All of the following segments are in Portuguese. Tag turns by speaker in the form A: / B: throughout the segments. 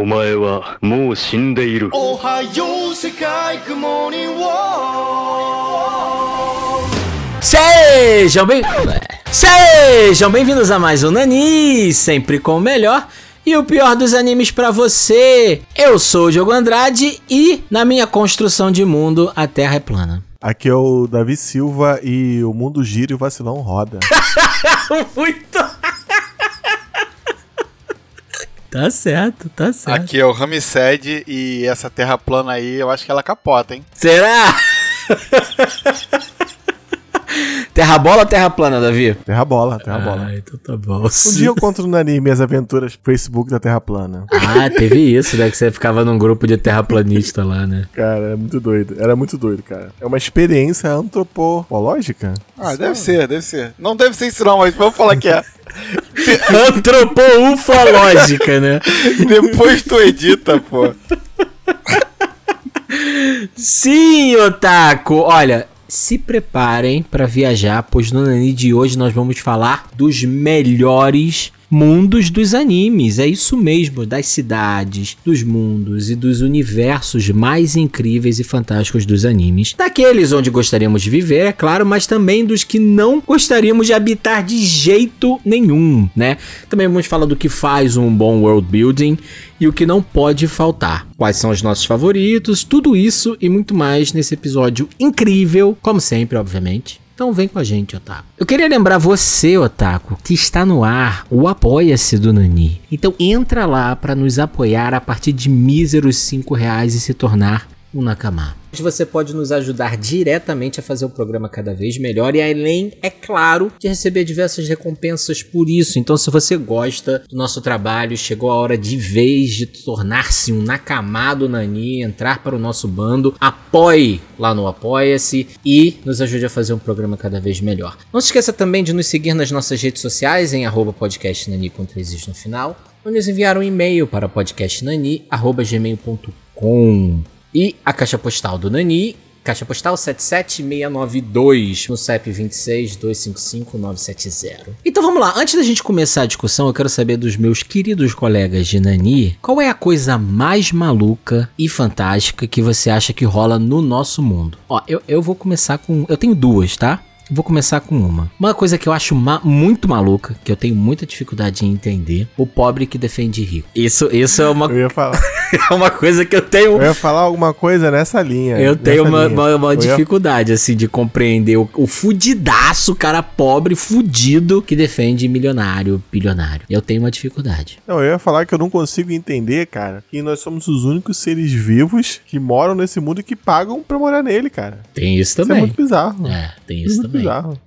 A: お前はもう死んでいる。
B: おはよう世界グモーニング
C: Sejam bem... Sejam bem-vindos a mais um Nani, sempre com o melhor e o pior dos animes pra você. Eu sou o Diogo Andrade e, na minha construção de mundo, a Terra é plana.
D: Aqui é o Davi Silva e o mundo gira e o vacilão roda.
C: Muito... tá certo, tá certo.
E: Aqui é o Ramsed e essa terra plana aí, eu acho que ela capota, hein?
C: Será? terra bola ou terra plana, Davi?
D: Terra bola, terra bola.
C: Ah, então tá bom.
D: Um dia eu conto no anime as aventuras Facebook da Terra plana.
C: Ah, teve isso, né? Que você ficava num grupo de terraplanista lá, né?
D: Cara, é muito doido. Era muito doido, cara. É uma experiência antropológica.
E: Ah, deve ser, deve ser. Não deve ser isso não, mas vamos falar que é.
C: Antropoufológica, né?
E: Depois tu edita, pô.
C: Sim, Otaku! Olha, se preparem para viajar, pois no Nani de hoje nós vamos falar dos melhores mundos dos animes. É isso mesmo, das cidades, dos mundos e dos universos mais incríveis e fantásticos dos animes. Daqueles onde gostaríamos de viver, é claro, mas também dos que não gostaríamos de habitar de jeito nenhum, né? Também vamos falar do que faz um bom world building e o que não pode faltar. Quais são os nossos favoritos, tudo isso e muito mais nesse episódio incrível, como sempre, obviamente. Então vem com a gente, Otaku. Eu queria lembrar você, Otaku, que está no ar o Apoia-se do Nani. Então entra lá para nos apoiar a partir de míseros 5 reais e se tornar um Nakama. Você pode nos ajudar diretamente a fazer o programa cada vez melhor e além, é claro, de receber diversas recompensas por isso. Então, se você gosta do nosso trabalho, chegou a hora de vez de tornar-se um Nakamado Nani, entrar para o nosso bando, apoie lá no Apoia-se e nos ajude a fazer um programa cada vez melhor. Não se esqueça também de nos seguir nas nossas redes sociais em arroba podcastnani com três no final ou nos enviar um e-mail para podcastnani.gmail.com e a caixa postal do Nani, caixa postal 77692, no CEP 26255-970. Então vamos lá, antes da gente começar a discussão, eu quero saber dos meus queridos colegas de Nani, qual é a coisa mais maluca e fantástica que você acha que rola no nosso mundo? Ó, eu, eu vou começar com... Eu tenho duas, tá? Vou começar com uma. Uma coisa que eu acho ma muito maluca, que eu tenho muita dificuldade em entender, o pobre que defende rico. Isso, isso é uma,
D: Eu ia falar,
C: é uma coisa que eu tenho
D: eu ia falar alguma coisa nessa linha.
C: eu tenho
D: nessa
C: uma,
D: linha.
C: uma- uma dificuldade, assim, de compreender o, o fudidaço, cara pobre, fudido, que defende milionário, bilionário. Eu tenho uma dificuldade.
D: Não, eu ia falar que eu não consigo entender, cara, que nós somos os únicos seres vivos que moram nesse mundo e que pagam pra morar nele, cara.
C: Tem isso
D: Isso é
C: também.
D: muito bizarro.
C: É, tem
D: Muito
C: isso também.
D: bizarro.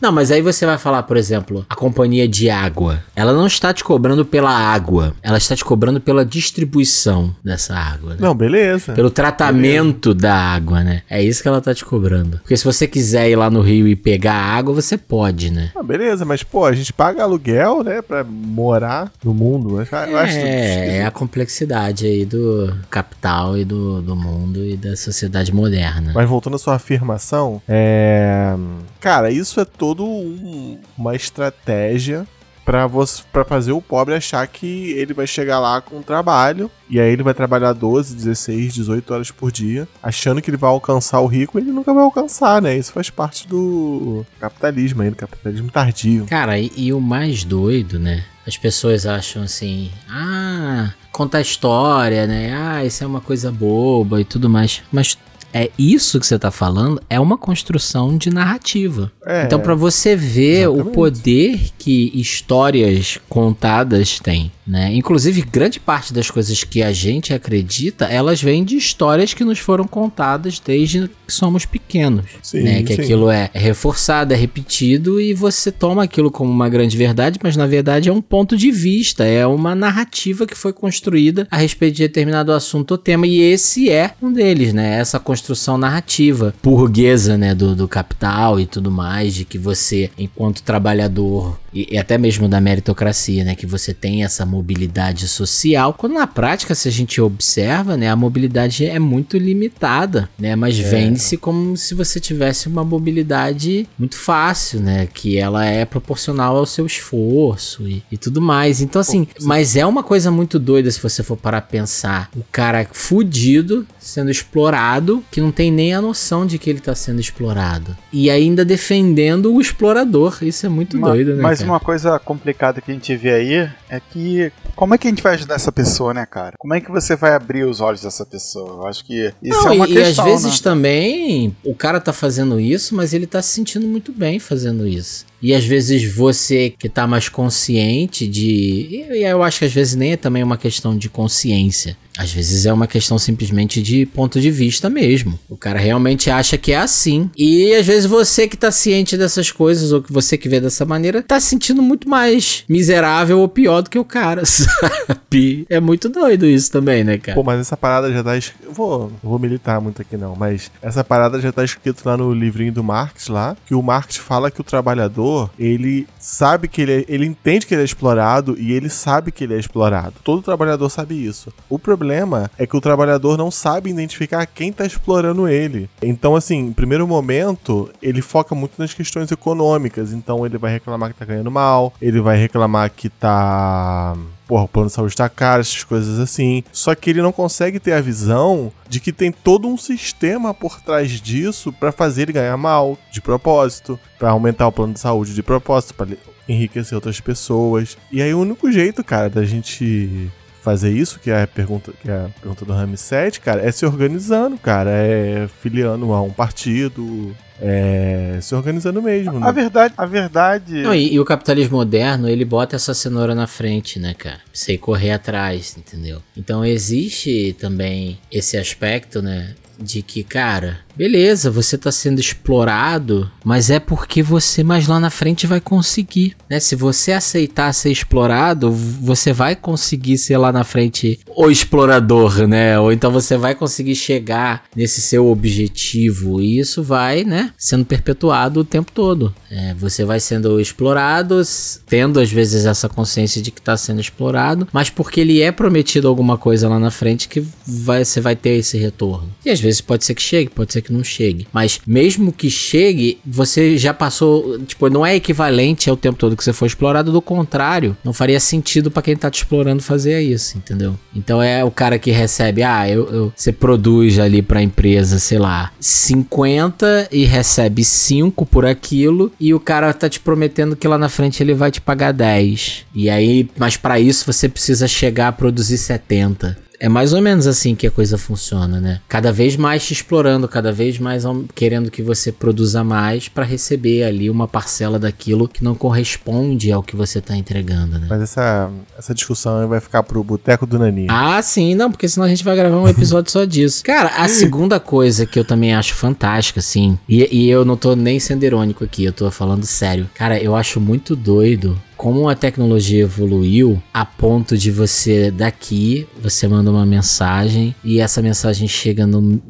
C: Não, mas aí você vai falar, por exemplo, a companhia de água. Ela não está te cobrando pela água, ela está te cobrando pela distribuição dessa água. Né?
D: Não, beleza.
C: Pelo tratamento da água, né? É isso que ela tá te cobrando. Porque se você quiser ir lá no rio e pegar a água, você pode, né?
D: Ah, beleza, mas pô, a gente paga aluguel, né, pra morar no mundo. Eu acho, acho
C: É,
D: esquisito.
C: é a complexidade aí do capital e do, do mundo e da sociedade moderna.
D: Mas voltando à sua afirmação, é. Cara, isso é todo um- uma estratégia pra você para fazer o pobre achar que ele vai chegar lá com trabalho e aí ele vai trabalhar 12, 16, 18 horas por dia, achando que ele vai alcançar o rico, ele nunca vai alcançar, né? Isso faz parte do capitalismo aí, do capitalismo tardio.
C: Cara, e, e o mais doido, né? As pessoas acham assim, ah, contar história, né? Ah, isso é uma coisa boba e tudo mais. Mas é isso que você tá falando é uma construção de narrativa.
D: É,
C: Então, pra você ver o
D: exatamente.
C: poder que histórias contadas têm, né? Inclusive, grande parte das coisas que a gente acredita, elas vêm de histórias que nos foram contadas desde que somos pequenos,
D: Sim,
C: né? Que
D: sim.
C: aquilo é reforçado, é repetido e você toma aquilo como uma grande verdade, mas na verdade é um ponto de vista, é uma narrativa que foi construída a respeito de determinado assunto ou tema e esse é um deles, né? Essa construção narrativa burguesa, né? Do, do capital e tudo mais, de que você, enquanto trabalhador e, e até mesmo da meritocracia, né? Que você tem essa mobilidade social. Quando na prática, se a gente observa, né? A mobilidade é muito limitada, né? Mas vende-se como se você tivesse uma mobilidade muito fácil, né? Que ela é proporcional ao seu esforço e, e tudo mais. Então, assim, mas é uma coisa muito doida se você for parar pra pensar. O cara fudido sendo explorado, que não tem nem a noção de que ele tá sendo explorado. E ainda defendendo o explorador. Isso é muito
E: Uma-
C: doido, né?
E: Mas? Uma coisa complicada que a gente vê aí é que como é que a gente vai ajudar essa pessoa, né, cara? Como é que você vai abrir os olhos dessa pessoa? Eu acho que isso
C: Não,
E: é uma
C: e,
E: questão,
C: e às vezes
E: né?
C: também o cara tá fazendo isso, mas ele tá se sentindo muito bem fazendo isso. E às vezes você que tá mais consciente de. E eu acho que às vezes nem é também uma questão de consciência. Às vezes é uma questão simplesmente de ponto de vista mesmo. O cara realmente acha que é assim. E às vezes você que tá ciente dessas coisas, ou que você que vê dessa maneira, tá se sentindo muito mais miserável ou pior do que o cara, sabe? É muito doido isso também, né, cara?
D: Pô, mas essa parada já tá. es- Eu vou, vou militar muito aqui não, mas essa parada já tá escrito lá no livrinho do Marx lá, que o Marx fala que o trabalhador, ele sabe que ele é, ele entende que ele é explorado e ele sabe que ele é explorado. Todo trabalhador sabe isso. O problema é que o trabalhador não sabe identificar quem tá explorando ele. Então, assim, em primeiro momento, ele foca muito nas questões econômicas, então ele vai reclamar que tá ganhando mal, ele vai reclamar que tá porra, o plano de saúde tá caro, essas coisas assim. Só que ele não consegue ter a visão de que tem todo um sistema por trás disso pra fazer ele ganhar mal, de propósito, pra aumentar o plano de saúde de propósito, pra enriquecer outras pessoas. E aí o único jeito, cara, da gente fazer isso, que é a pergunta, que é a pergunta do Rami 7, cara, é se organizando, cara, é filiando a um partido, é se organizando mesmo,
E: A
D: né?
E: verdade, a verdade.
C: Não, e, e o capitalismo moderno, ele bota essa cenoura na frente, né, cara? Pra você ir correr atrás, entendeu? Então existe também esse aspecto, né? De que, cara, beleza, você tá sendo explorado, mas é porque você mais lá na frente vai conseguir, né? Se você aceitar ser explorado, você vai conseguir ser lá na frente o explorador, né? Ou então você vai conseguir chegar nesse seu objetivo e isso vai, né, sendo perpetuado o tempo todo. É, você vai sendo explorado, tendo às vezes essa consciência de que está sendo explorado, mas porque ele é prometido alguma coisa lá na frente que vai, você vai ter esse retorno. E às vezes pode ser que chegue, pode ser que não chegue. Mas mesmo que chegue, você já passou, tipo, não é equivalente ao tempo todo que você foi explorado, do contrário, não faria sentido para quem tá te explorando fazer isso, entendeu? Então é o cara que recebe, ah, eu, eu- você produz ali pra empresa, sei lá, 50 e recebe 5 por aquilo e o cara tá te prometendo que lá na frente ele vai te pagar 10. E aí, mas pra isso você precisa chegar a produzir 70. É mais ou menos assim que a coisa funciona, né? Cada vez mais te explorando, cada vez mais querendo que você produza mais pra receber ali uma parcela daquilo que não corresponde ao que você tá entregando, né?
D: Mas essa, essa discussão aí vai ficar pro boteco do Naninho.
C: Ah, sim, não, porque senão a gente vai gravar um episódio só disso. Cara, a segunda coisa que eu também acho fantástica, assim, e, e eu não tô nem sendo irônico aqui, eu tô falando sério. Cara, eu acho muito doido como a tecnologia evoluiu a ponto de você daqui, você manda uma mensagem e essa mensagem chega no,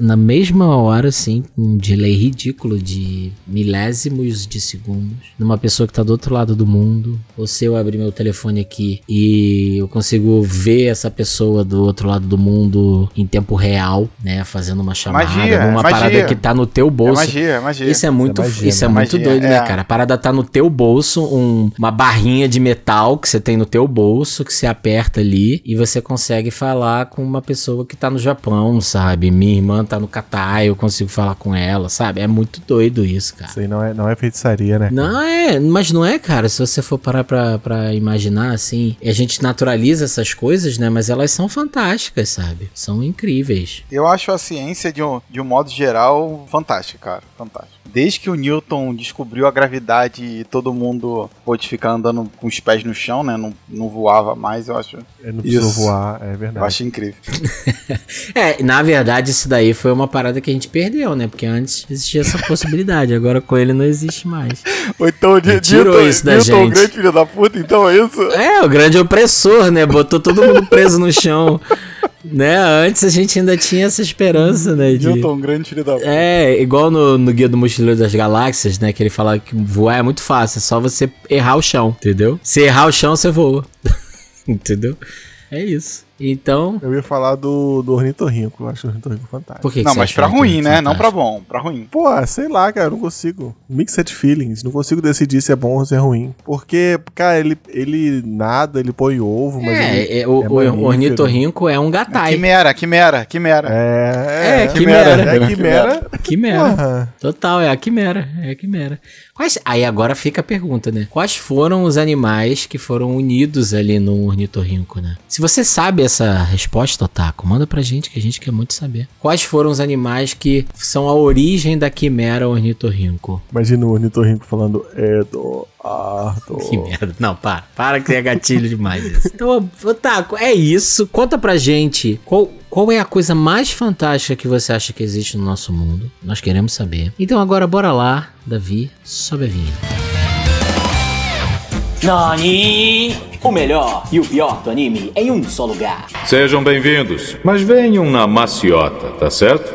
C: na mesma hora, assim, com um delay ridículo de milésimos de segundos, numa pessoa que tá do outro lado do mundo. Ou se eu abrir meu telefone aqui e eu consigo ver essa pessoa do outro lado do mundo em tempo real, né, fazendo uma chamada,
E: Magia,
C: numa
E: magia.
C: parada que tá no teu
E: É
C: bolso.
E: magia, é magia.
C: Isso é muito,
D: magia,
C: isso é
E: né?
C: muito doido, né,
E: é.
C: cara? A parada tá no teu bolso, um- uma barrinha de metal que você tem no teu bolso, que você aperta ali e você consegue falar com uma pessoa que tá no Japão, sabe? Minha irmã tá no Catar, eu consigo falar com ela, sabe? É muito doido isso, cara.
D: Isso aí não é, não é feitiçaria, né?
C: Não é, mas não é, cara. Se você for parar pra, pra imaginar, assim, a gente naturaliza essas coisas, né? Mas elas são fantásticas, sabe? São incríveis.
E: Eu acho a ciência, de um, de um modo geral, fantástica, cara. Fantástica. Desde que o Newton descobriu a gravidade e todo mundo pôde ficar andando com os pés no chão, né? Não, não voava mais, eu acho,
D: Ele não precisou
E: Isso.
D: voar, é
E: eu
D: verdade.
E: acho incrível.
C: É, na verdade, isso daí foi uma parada que a gente perdeu, né? Porque antes existia essa possibilidade, agora com ele não existe mais.
E: Ou então,
C: Ele tirou isso da
E: o
C: gente.
E: grande filho da puta, então é isso?
C: É, o grande opressor, né? Botou todo mundo preso no chão. Né? Antes a gente ainda tinha essa esperança, né? De...
E: Newton, grande filho da.
C: É, igual no, no Guia do Mochileiro das Galáxias, né? Que ele fala que voar é muito fácil, é só você errar o chão, entendeu? Se errar o chão, você voa. entendeu? É isso. Então.
D: Eu ia falar do, do ornitorrinco, eu acho o ornitorrinco fantástico.
C: Por que que
E: Não, mas pra
C: é
E: ruim, né? Não pra
C: fantástico?
E: bom, pra ruim.
D: Pô, sei lá, cara, eu não consigo. Mixed feelings, não consigo decidir se é bom ou se é ruim. Porque, cara, ele, ele nada, ele põe ovo, mas ele
C: É, é, o,
D: é
C: o ornitorrinco é um
E: É
C: gatai.
E: Quimera, quimera, quimera.
D: É,
C: É, quimera.
D: É quimera.
C: Quimera. Total, é a quimera. É a quimera. Quais, aí agora fica a pergunta, né? Quais foram os animais que foram unidos ali no ornitorrinco, né? Se você sabe essa resposta, Otaku, manda pra gente que a gente quer muito saber. Quais foram os animais que são a origem da quimera ornitorrinco?
D: Imagina o ornitorrinco falando Eduardo.
C: Que merda. Não, para. Para que é gatilho demais isso. Então, Otaku, é isso. Conta pra gente qual, qual é a coisa mais fantástica que você acha que existe no nosso mundo. Nós queremos saber. Então agora bora lá, Davi, sobe a vinheta.
F: Nani! O melhor e o pior do anime em um só lugar.
A: Sejam bem-vindos, mas venham na maciota, tá certo?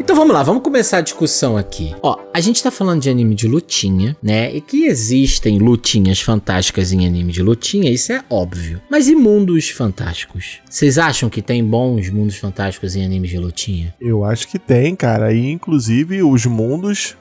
C: Então vamos lá, vamos começar a discussão aqui. Ó, a gente tá falando de anime de lutinha, né? E que existem lutinhas fantásticas em anime de lutinha, isso é óbvio. Mas e mundos fantásticos? Vocês acham que tem bons mundos fantásticos em anime de lutinha?
D: Eu acho que tem, cara. E inclusive os mundos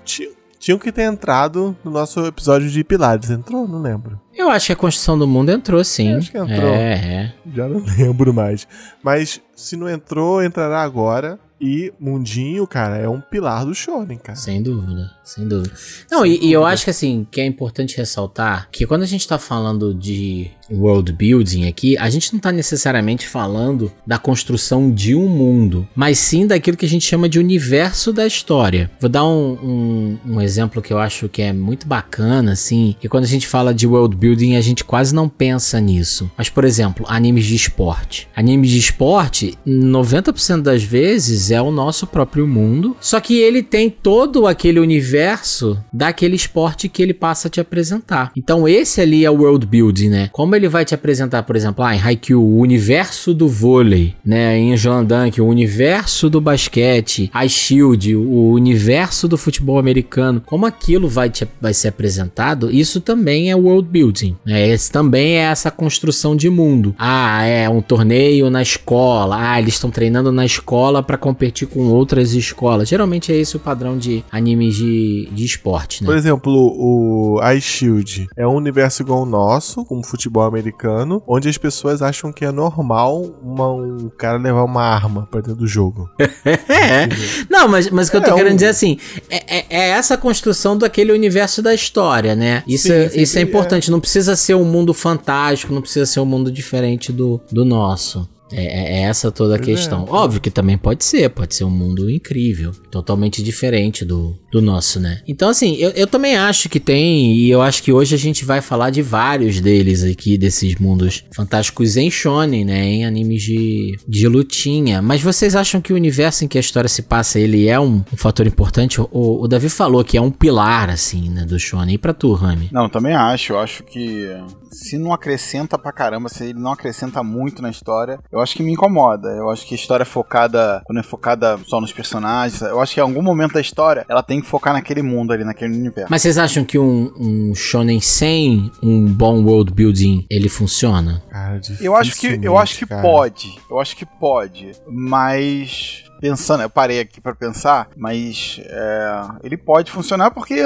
D: tinham que ter entrado no nosso episódio de Pilares. Entrou? Não lembro.
C: Eu acho que a construção do mundo entrou sim.
D: Eu acho que entrou.
C: É, é.
D: Já não lembro mais. Mas se não entrou, entrará agora. E Mundinho, cara, é um pilar do Shonen, cara.
C: Sem dúvida, sem dúvida. Não, e, e eu acho que assim, que é importante ressaltar que quando a gente tá falando de world building aqui, a gente não tá necessariamente falando da construção de um mundo, mas sim daquilo que a gente chama de universo da história. Vou dar um, um, um exemplo que eu acho que é muito bacana, assim, que quando a gente fala de world building, a gente quase não pensa nisso. Mas, por exemplo, animes de esporte. Animes de esporte, 90% das vezes é o nosso próprio mundo, só que ele tem todo aquele universo daquele esporte que ele passa a te apresentar. Então esse ali é o world building, né? Como ele vai te apresentar, por exemplo, lá em Haikyuu, o universo do vôlei, né? Em Joandank, o universo do basquete, a Shield, o universo do futebol americano. Como aquilo vai, te, vai ser apresentado, isso também é world building. Né? Esse também é essa construção de mundo. Ah, é um torneio na escola. Ah, eles estão treinando na escola para competir com outras escolas. Geralmente é esse o padrão de animes de, de esporte, né?
D: Por exemplo, o Ice Shield é um universo igual ao nosso, como futebol americano, onde as pessoas acham que é normal uma- um cara levar uma arma pra dentro do jogo.
C: É. Não, mas, mas o que eu tô
D: É,
C: querendo
D: um-
C: dizer assim, é, é- é essa construção daquele universo da história, né? Isso,
D: Sim,
C: é,
D: sim,
C: isso é
D: sim,
C: importante. Não precisa ser um mundo fantástico, não precisa ser um mundo diferente do, do nosso. É, é- é essa toda a
D: Pois é.
C: questão. Óbvio que também pode ser, pode ser um mundo incrível, totalmente diferente do, do nosso, né? Então, assim, eu, eu também acho que tem, e eu acho que hoje a gente vai falar de vários deles aqui, desses mundos fantásticos em shonen, né? Em animes de, de lutinha. Mas vocês acham que o universo em que a história se passa, ele é um, um fator importante? O, o Davi falou que é um pilar, assim, né, do shonen. E pra tu, Rami?
E: Não, também acho. Eu acho que se não acrescenta pra caramba, se ele não acrescenta muito na história, eu acho que me incomoda. Eu acho que a história é focada, quando é focada só nos personagens, eu acho que em algum momento da história ela tem que focar naquele mundo ali, naquele universo.
C: Mas vocês acham que um, um shonen sem um bom world building, ele funciona?
D: Cara,
E: Eu acho que eu acho que
D: cara.
E: pode. Eu acho que pode, mas pensando, eu parei aqui pra pensar, mas é, ele pode funcionar porque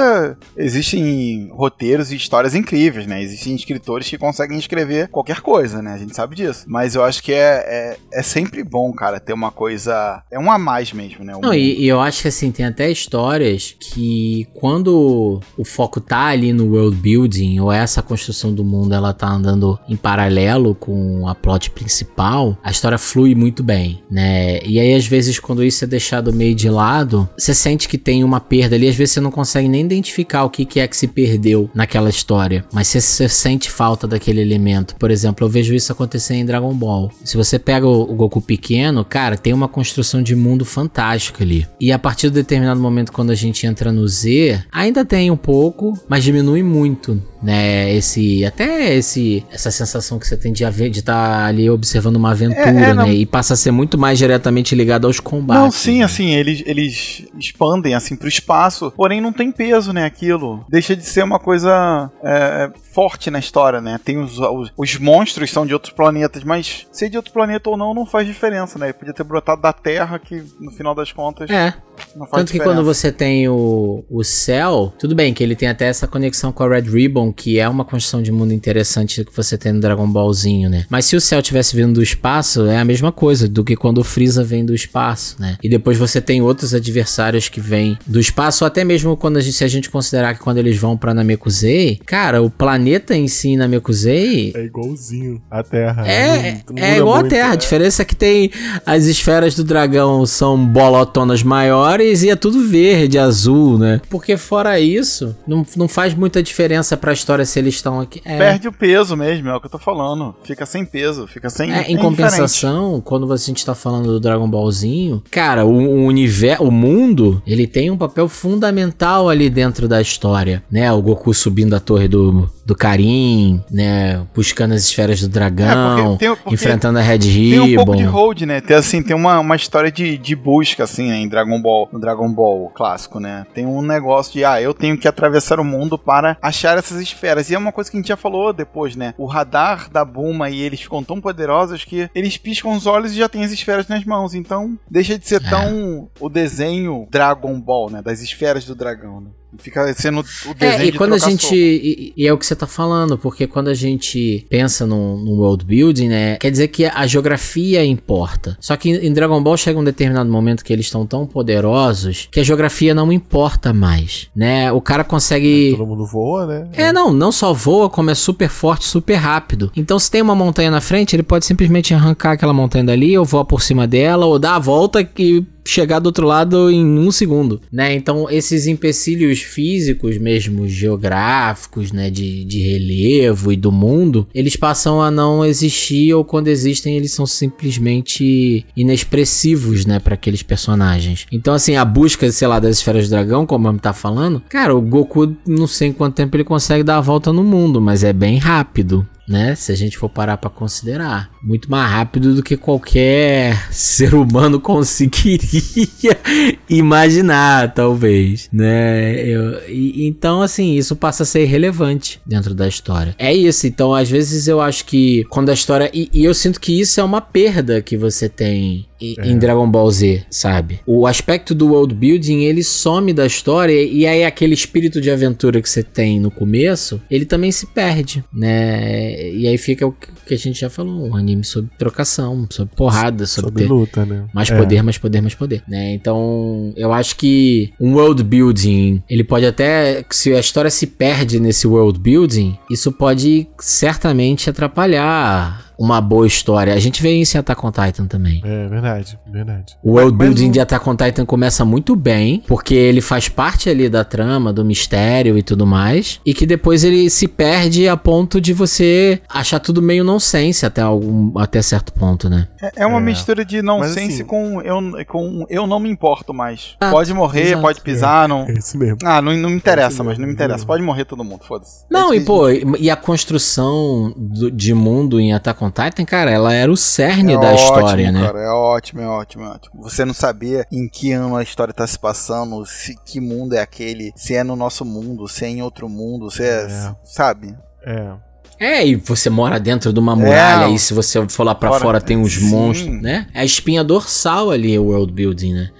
E: existem roteiros e histórias incríveis, né? Existem escritores que conseguem escrever qualquer coisa, né? A gente sabe disso. Mas eu acho que é, é, é sempre bom, cara, ter uma coisa. É um a mais mesmo, né? Um-
C: Não, e, e eu acho que assim, tem até histórias que quando o foco tá ali no world building, ou essa construção do mundo ela tá andando em paralelo com a plot principal, a história flui muito bem, né? E aí, às vezes, quando isso é deixado meio de lado, você sente que tem uma perda ali. Às vezes você não consegue nem identificar o que, que é que se perdeu naquela história. Mas você, você sente falta daquele elemento. Por exemplo, eu vejo isso acontecer em Dragon Ball. Se você pega o, o Goku pequeno, cara, tem uma construção de mundo fantástica ali. E a partir de determinado momento, quando a gente entra no Z, ainda tem um pouco, mas diminui muito né? Esse até esse essa sensação que você tem de de estar tá ali observando uma aventura, é, é, né? E passa a ser muito mais diretamente ligado aos combates.
E: Não, sim,
C: né?
E: assim, eles eles expandem assim pro espaço, porém não tem peso, né? Aquilo deixa de ser uma coisa é, forte na história, né? Tem os, os, os monstros são de outros planetas, mas ser de outro planeta ou não não faz diferença, né? Ele podia ter brotado da Terra que no final das contas
C: é. Tanto diferença. que quando você tem o o céu, tudo bem que ele tem até essa conexão com a Red Ribbon que é uma construção de mundo interessante que você tem no Dragon Ballzinho, né? Mas se o céu tivesse vindo do espaço, é a mesma coisa do que quando o Freeza vem do espaço, né? E depois você tem outros adversários que vêm do espaço, ou até mesmo quando a gente, se a gente considerar que quando eles vão pra Namekusei, cara, o planeta em si Namekusei...
D: É igualzinho a Terra.
C: É, é igual a Terra. É. A diferença é que tem as esferas do dragão são bolotonas maiores e é tudo verde, azul, né? Porque fora isso, não, não faz muita diferença pra história se eles estão aqui.
E: É. Perde o peso mesmo, é o que eu tô falando. Fica sem peso, fica sem.
C: É, em compensação, quando a gente tá falando do Dragon Ballzinho, cara, o, o universo, o mundo, ele tem um papel fundamental ali dentro da história, né? O Goku subindo a torre do do Karim, né? Buscando as esferas do dragão, é, tem, enfrentando a Red Ribbon.
E: Tem um pouco de hold, né? Tem, assim, tem uma, uma história de, de busca, assim, né? Em Dragon Ball, no Dragon Ball clássico, né? Tem um negócio de, ah, eu tenho que atravessar o mundo para achar essas esferas. E é uma coisa que a gente já falou depois, né? O radar da Buma e eles ficam tão poderosos que eles piscam os olhos e já tem as esferas nas mãos. Então, deixa de ser é. tão o desenho Dragon Ball, né? Das esferas do dragão, né? Fica sendo o desenho
C: é, e quando a gente e, e, é o que você tá falando, porque quando a gente pensa no, no, world building, né, quer dizer que a geografia importa. Só que em Dragon Ball chega um determinado momento que eles estão tão poderosos que a geografia não importa mais, né? O cara consegue
D: é, todo mundo voa, né?
C: É, não, não só voa, como é super forte, super rápido. Então se tem uma montanha na frente, ele pode simplesmente arrancar aquela montanha dali ou voar por cima dela ou dar a volta e chegar do outro lado em um segundo, né? Então esses empecilhos físicos mesmo, geográficos, né, de, de relevo e do mundo, eles passam a não existir ou quando existem eles são simplesmente inexpressivos, né, para aqueles personagens. Então assim, a busca, sei lá, das esferas do dragão, como a tá falando, cara, o Goku não sei em quanto tempo ele consegue dar a volta no mundo, mas é bem rápido né? Se a gente for parar para considerar, muito mais rápido do que qualquer ser humano conseguiria imaginar, talvez, né? Eu, e, então, assim, isso passa a ser relevante dentro da história. É isso. Então, às vezes eu acho que quando a história e, e eu sinto que isso é uma perda que você tem é. em Dragon Ball Z, sabe? O aspecto do world building, ele some da história e aí aquele espírito de aventura que você tem no começo, ele também se perde, né? E aí fica o que a gente já falou, um anime sobre trocação, sobre porrada, sobre, sobre
D: luta, né?
C: Mais é. poder, mais poder, mais poder, né? Então, eu acho que um world building, ele pode até se a história se perde nesse world building, isso pode certamente atrapalhar uma boa história. A gente vê isso em Attack on Titan também.
D: É verdade, verdade.
C: O world building de Attack on Titan começa muito bem, porque ele faz parte ali da trama, do mistério e tudo mais, e que depois ele se perde a ponto de você achar tudo meio nonsense até algum até certo ponto, né?
E: É, é uma é. mistura de nonsense assim, com eu com eu não me importo mais. Ah, pode morrer, exato. pode pisar, é, não. É
D: isso mesmo.
E: Ah, não, não me interessa, mas não me interessa. Pode morrer todo mundo, foda-se.
C: Não, é e pô, e a construção do, de mundo em Attack on Titan, cara, ela era o cerne é da ótimo, história, né?
E: Cara, é ótimo, é ótimo, é ótimo. Você não sabia em que ano a história tá se passando, se que mundo é aquele, se é no nosso mundo, se é em outro mundo, se é, é. sabe?
D: É.
C: É, e você mora dentro de uma muralha, é, e se você for lá pra fora, fora tem uns sim. monstros, né? É a espinha dorsal ali, o world building, né?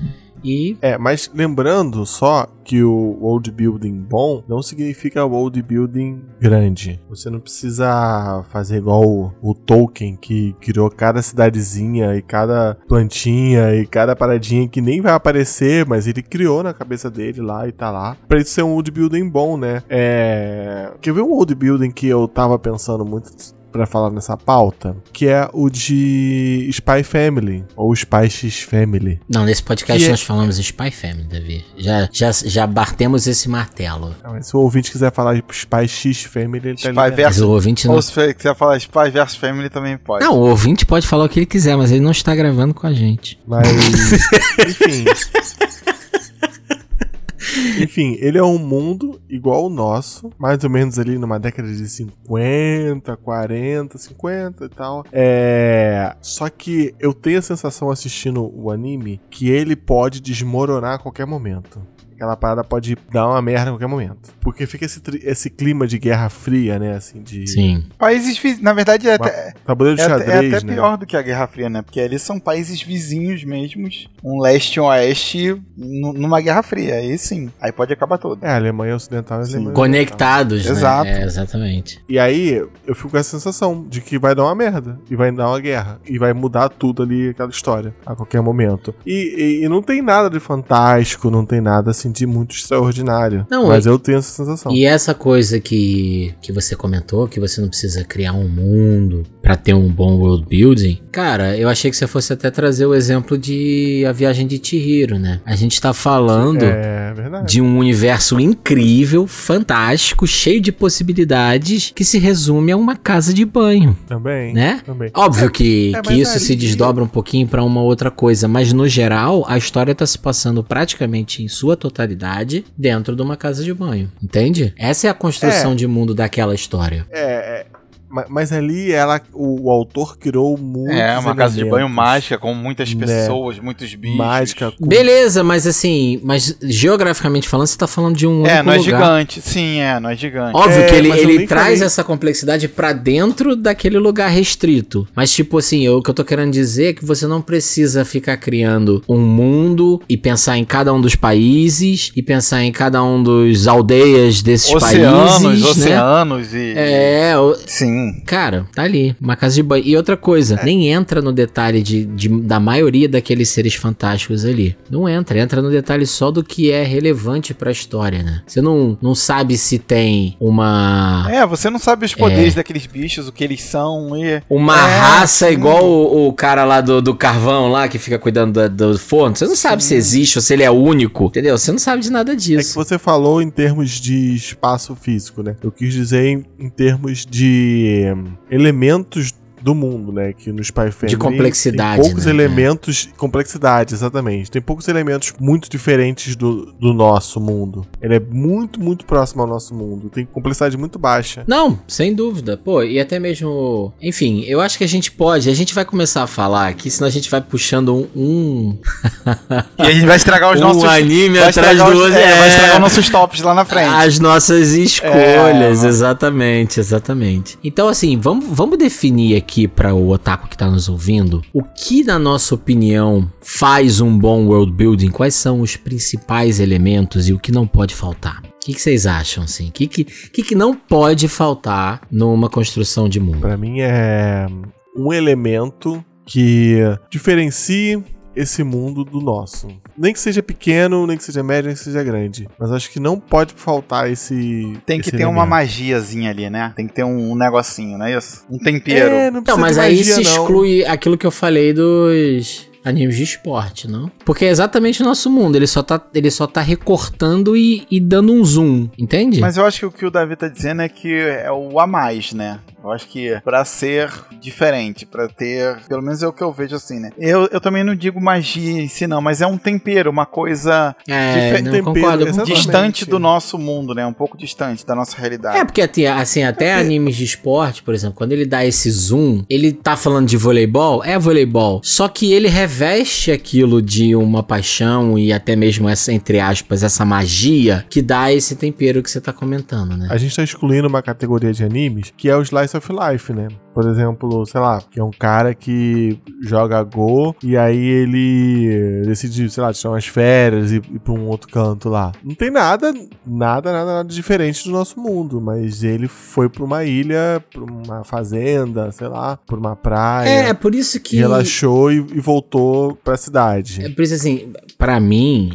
D: E... É, mas lembrando só que o world building bom não significa world building grande. Você não precisa fazer igual o, o, Tolkien que criou cada cidadezinha e cada plantinha e cada paradinha que nem vai aparecer, mas ele criou na cabeça dele lá e tá lá. Pra isso ser um world building bom, né? É... Quer ver um world building que eu tava pensando muito pra falar nessa pauta, que é o de Spy Family, ou Spy X Family.
C: Não, nesse podcast
D: Que é-
C: nós falamos Spy Family, Davi. Já, já, já batemos esse martelo.
D: Mas se o ouvinte quiser falar de Spy X Family, ele tá
E: Spy
D: liberado.
E: versus-
C: Mas o ouvinte não.
E: Ou se você quiser falar Spy vs Family também pode.
C: Não, o ouvinte pode falar o que ele quiser, mas ele não está gravando com a gente.
D: Mas, enfim. Enfim, ele é um mundo igual ao nosso, mais ou menos ali numa década de 50, 40, 50 e tal. É. Só que eu tenho a sensação assistindo o anime que ele pode desmoronar a qualquer momento. Aquela parada pode dar uma merda a qualquer momento. Porque fica esse, esse clima de guerra fria, né? Assim, de.
C: Sim.
E: Países vizinhos, na verdade, é até,
D: Tabuleiro de
E: é até-
D: xadrez,
E: é até
D: né?
E: pior do que a Guerra Fria, né? Porque ali são países vizinhos mesmos, um leste e um oeste, nu- numa Guerra Fria. Aí sim, aí pode acabar tudo.
D: É, a Alemanha Ocidental e. Alemanha
C: Conectados,
E: Exato.
C: né? É, exatamente.
D: E aí, eu fico com essa sensação de que vai dar uma merda. E vai dar uma guerra. E vai mudar tudo ali, aquela história, a qualquer momento. E, e- e não tem nada de fantástico, não tem nada assim de muito extraordinário.
C: Não,
D: mas
C: e-
D: eu tenho essa sensação.
C: E essa coisa que, que você comentou, que você não precisa criar um mundo pra ter um bom world building, cara, eu achei que você fosse até trazer o exemplo de A Viagem de Chihiro, né? A gente tá falando
D: É verdade.
C: de um universo incrível, fantástico, cheio de possibilidades, que se resume a uma casa de banho,
D: Também.
C: né?
D: Também.
C: Óbvio que,
D: é,
C: que isso se desdobra um pouquinho pra uma outra coisa, mas no geral, a história tá se passando praticamente em sua totalidade dentro de uma casa de banho, entende? Essa é a construção
D: É.
C: de mundo daquela história.
D: É, é. Mas ali ela, o, o autor criou muitos
E: É, uma casa de banho
D: elementos.
E: mágica, com muitas
D: Né.
E: pessoas, muitos bichos.
D: Mágica. com-
C: Beleza, mas assim, mas geograficamente falando, você tá falando de um único
E: É, não é
C: lugar.
E: gigante. Sim, é, não é gigante.
C: Óbvio
D: É,
C: que ele, ele traz
D: falei-
C: essa complexidade pra dentro daquele lugar restrito. Mas, tipo assim, eu- o que eu tô querendo dizer é que você não precisa ficar criando um mundo e pensar em cada um dos países e pensar em cada um dos aldeias desses
E: Oceanos,
C: países. né?
E: oceanos e.
C: É, o-
E: Sim.
C: Cara, tá ali, uma casa de banho. E outra coisa, nem entra no detalhe de, de- da maioria daqueles seres fantásticos ali. Não entra, entra no detalhe só do que é relevante pra história, né? Você não, não sabe se tem uma.
E: É, você não sabe os poderes daqueles bichos, o que eles são. E...
C: Uma
E: É,
C: raça
E: sim.
C: igual o, o cara lá do, do carvão lá que fica cuidando da- do, forno. Você não sabe se existe ou se ele é único, entendeu? Você não sabe de nada
D: É que
C: disso.
D: você falou em termos de espaço físico, né? Eu quis dizer em, em termos de hum, elementos do mundo, né? Que no Spy Family
C: complexidade,
D: tem poucos
C: né?
D: elementos, complexidade, exatamente. Tem poucos elementos muito diferentes do, do nosso mundo. Ele é muito, muito próximo ao nosso mundo. Tem complexidade muito baixa.
C: Não, sem dúvida. Pô, e até mesmo. Enfim, eu acho que a gente pode. A gente vai começar a falar aqui, senão a gente vai puxando um. um,
E: E a gente vai estragar os
C: um
E: nossos.
C: anime
E: vai
C: atrás
E: estragar
C: do
E: os-
C: outro.
E: é, vai estragar
C: é.
E: os nossos tops lá na frente.
C: As nossas escolhas,
E: É,
C: exatamente, exatamente. Então, assim, vamos, vamos definir aqui para o otaku que tá nos ouvindo o que, na nossa opinião, faz um bom world building, quais são os principais elementos e o que não pode faltar. O que, vocês acham, assim? O que, que, que, que não pode faltar numa construção de mundo?
D: Pra mim é um elemento que diferencie esse mundo do nosso. Nem que seja pequeno, nem que seja médio, nem que seja grande. Mas acho que não pode faltar esse.
E: Tem que
D: esse
E: ter uma
D: elemento.
E: magiazinha ali, né? Tem que ter um, um negocinho, não é isso? Um tempero.
D: É, não
C: Não, mas
D: de
C: aí
D: magia,
C: se
D: não.
C: exclui aquilo que eu falei dos animes de esporte, não? Porque é exatamente o nosso mundo, ele só tá, ele só tá recortando e, e dando um zoom, entende?
E: Mas eu acho que o que o Davi tá dizendo é que é o a mais, né? Eu acho que pra ser diferente, pra ter. Pelo menos é o que eu vejo assim, né? Eu, eu também não digo magia em si, não, mas é um tempero, uma coisa
C: é, não
D: tempero,
C: concordo.
D: exatamente.
E: distante do nosso mundo, né? Um pouco distante da nossa realidade.
C: É, porque até, assim, até animes de esporte, por exemplo, quando ele dá esse zoom, ele tá falando de voleibol, é voleibol. Só que ele reveste aquilo de uma paixão e até mesmo essa, entre aspas, essa magia que dá esse tempero que você tá comentando, né?
D: A gente tá excluindo uma categoria de animes que é o Slice of Life, né? Por exemplo, sei lá, que é um cara que joga Go e aí ele decide, sei lá, tirar umas férias e ir pra um outro canto lá. Não tem nada, nada, nada, nada diferente do nosso mundo, mas ele foi pra uma ilha, pra uma fazenda, sei lá, por uma praia.
C: É, é por isso que.
D: Relaxou e, e voltou pra cidade.
C: É por isso assim, pra mim,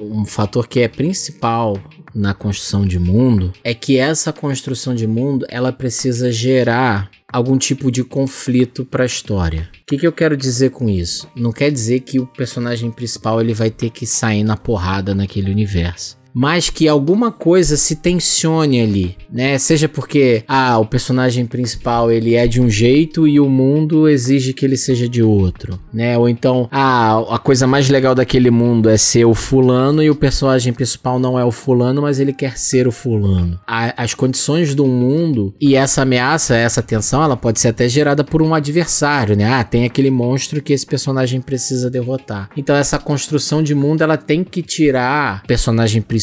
C: um fator que é principal na construção de mundo é que essa construção de mundo ela precisa gerar algum tipo de conflito para a história. O que, que eu quero dizer com isso? Não quer dizer que o personagem principal ele vai ter que sair na porrada naquele universo. Mas que alguma coisa se tensione ali, né? Seja porque ah, o personagem principal ele é de um jeito e o mundo exige que ele seja de outro, né? Ou então, ah, a coisa mais legal daquele mundo é ser o fulano e o personagem principal não é o fulano, mas ele quer ser o fulano. As condições do mundo e essa ameaça, essa tensão, ela pode ser até gerada por um adversário, né? Ah, tem aquele monstro que esse personagem precisa derrotar. Então essa construção de mundo, ela tem que tirar o personagem principal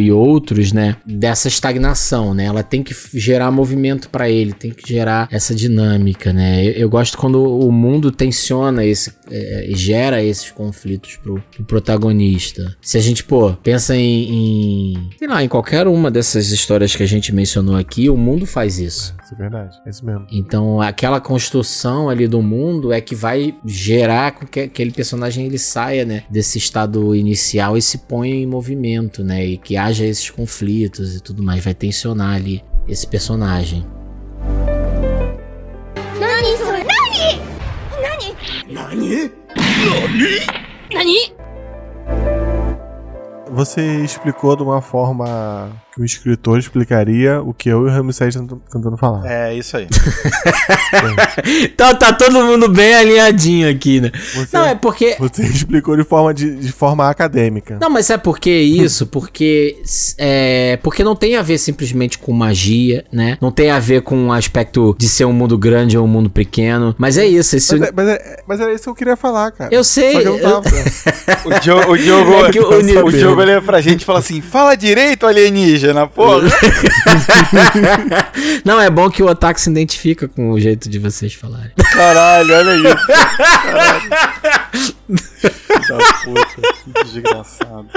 C: e outros, né, dessa estagnação, né? Ela tem que gerar movimento pra ele, tem que gerar essa dinâmica, né? Eu, eu gosto quando o mundo tensiona esse, é, gera esses conflitos pro, pro protagonista. Se a gente, pô, pensa em, em, sei lá, em qualquer uma dessas histórias que a gente mencionou aqui, o mundo faz isso.
D: Isso é verdade. É isso mesmo.
C: Então, aquela construção ali do mundo é que vai gerar com que aquele personagem ele saia, né, desse estado inicial e se ponha em movimento, né, e que haja esses conflitos e tudo mais, vai tensionar ali esse personagem.
D: Você explicou de uma forma que um escritor explicaria o que eu e o Ramsey estão tentando falar.
E: É isso aí.
C: Então tá todo mundo bem alinhadinho aqui, né?
D: Você,
C: Não, é porque
D: você explicou de forma, de, de forma acadêmica.
C: Não, mas sabe por que isso? Porque é, porque não tem a ver simplesmente com magia, né? Não tem a ver com o aspecto de ser um mundo grande ou um mundo pequeno. Mas é isso. Esse,
D: Mas, é- mas, é- mas era isso que eu queria falar, cara.
C: eu sei.
D: Só que eu tava.
E: O Diogo, o Diogo,
C: É o
E: o, Diogo olha pra gente e fala assim: fala direito, alienígena, porra.
C: não, é bom que o Otaku se identifica com o jeito de vocês falarem.
E: Caralho, olha isso. Caralho. Da puta, que desgraçado.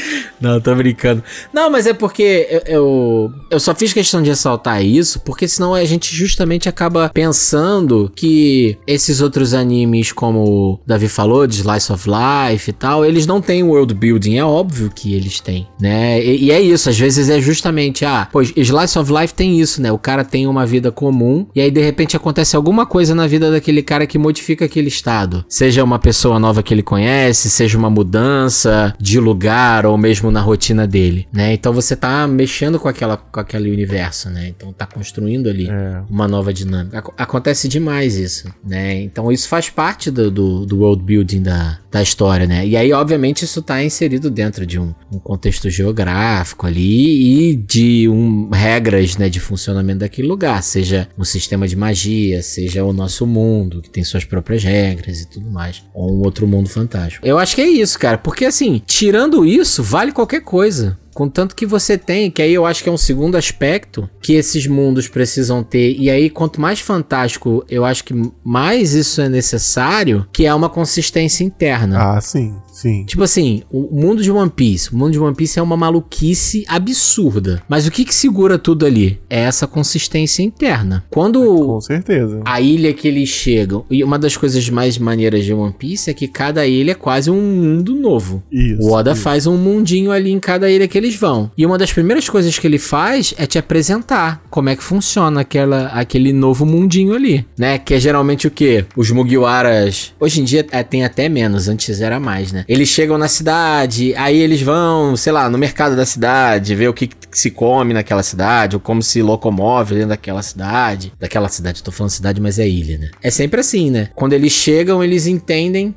C: Não, tô brincando. Não, mas é porque eu, eu, só fiz questão de ressaltar isso, porque senão a gente justamente acaba pensando que esses outros animes, como o Davi falou, de Slice of Life e tal, eles não têm world building. É óbvio que eles têm, né? E, e é isso, às vezes é justamente, ah, pois Slice of Life tem isso, né? O cara tem uma vida comum e aí de repente acontece alguma coisa na vida daquele cara que modifica aquele estado. Seja uma pessoa nova que ele conhece, seja uma mudança de lugar ou mesmo na rotina dele, né? Então você tá mexendo com aquela com aquele universo, né? Então tá construindo ali
D: É.
C: uma nova dinâmica. Ac- acontece demais isso, né? Então isso faz parte do, do, do world building da, da história, né? E aí, obviamente, isso tá inserido dentro de um, um contexto geográfico ali e de um, regras, né, de funcionamento daquele lugar, seja um sistema de magia, seja o nosso mundo, que tem suas próprias regras e tudo mais, ou um outro mundo fantástico. Eu acho que é isso, cara, porque assim, tirando isso, vale qualquer coisa. Contanto que você tem, que aí eu acho que é um segundo aspecto que esses mundos precisam ter. E aí, quanto mais fantástico, eu acho que mais isso é necessário, que é uma consistência interna.
D: Ah, sim, sim.
C: Tipo assim, o mundo de One Piece. O mundo de One Piece é uma maluquice absurda. Mas o que que segura tudo ali? É essa consistência interna. Quando
D: Com certeza.
C: a ilha que eles chegam. E uma das coisas mais maneiras de One Piece é que cada ilha é quase um mundo novo.
D: Isso.
C: O Oda
D: isso.
C: faz um mundinho ali em cada ilha que eles vão. E uma das primeiras coisas que ele faz é te apresentar como é que funciona aquela, aquele novo mundinho ali, né? Que é geralmente o quê? Os Mugiwaras. Hoje em dia é, tem até menos, antes era mais, né? Eles chegam na cidade, aí eles vão, sei lá, no mercado da cidade, ver o que, que se come naquela cidade, ou como se locomove dentro daquela cidade. Daquela cidade, tô falando cidade, mas é ilha, né? É sempre assim, né? Quando eles chegam, eles entendem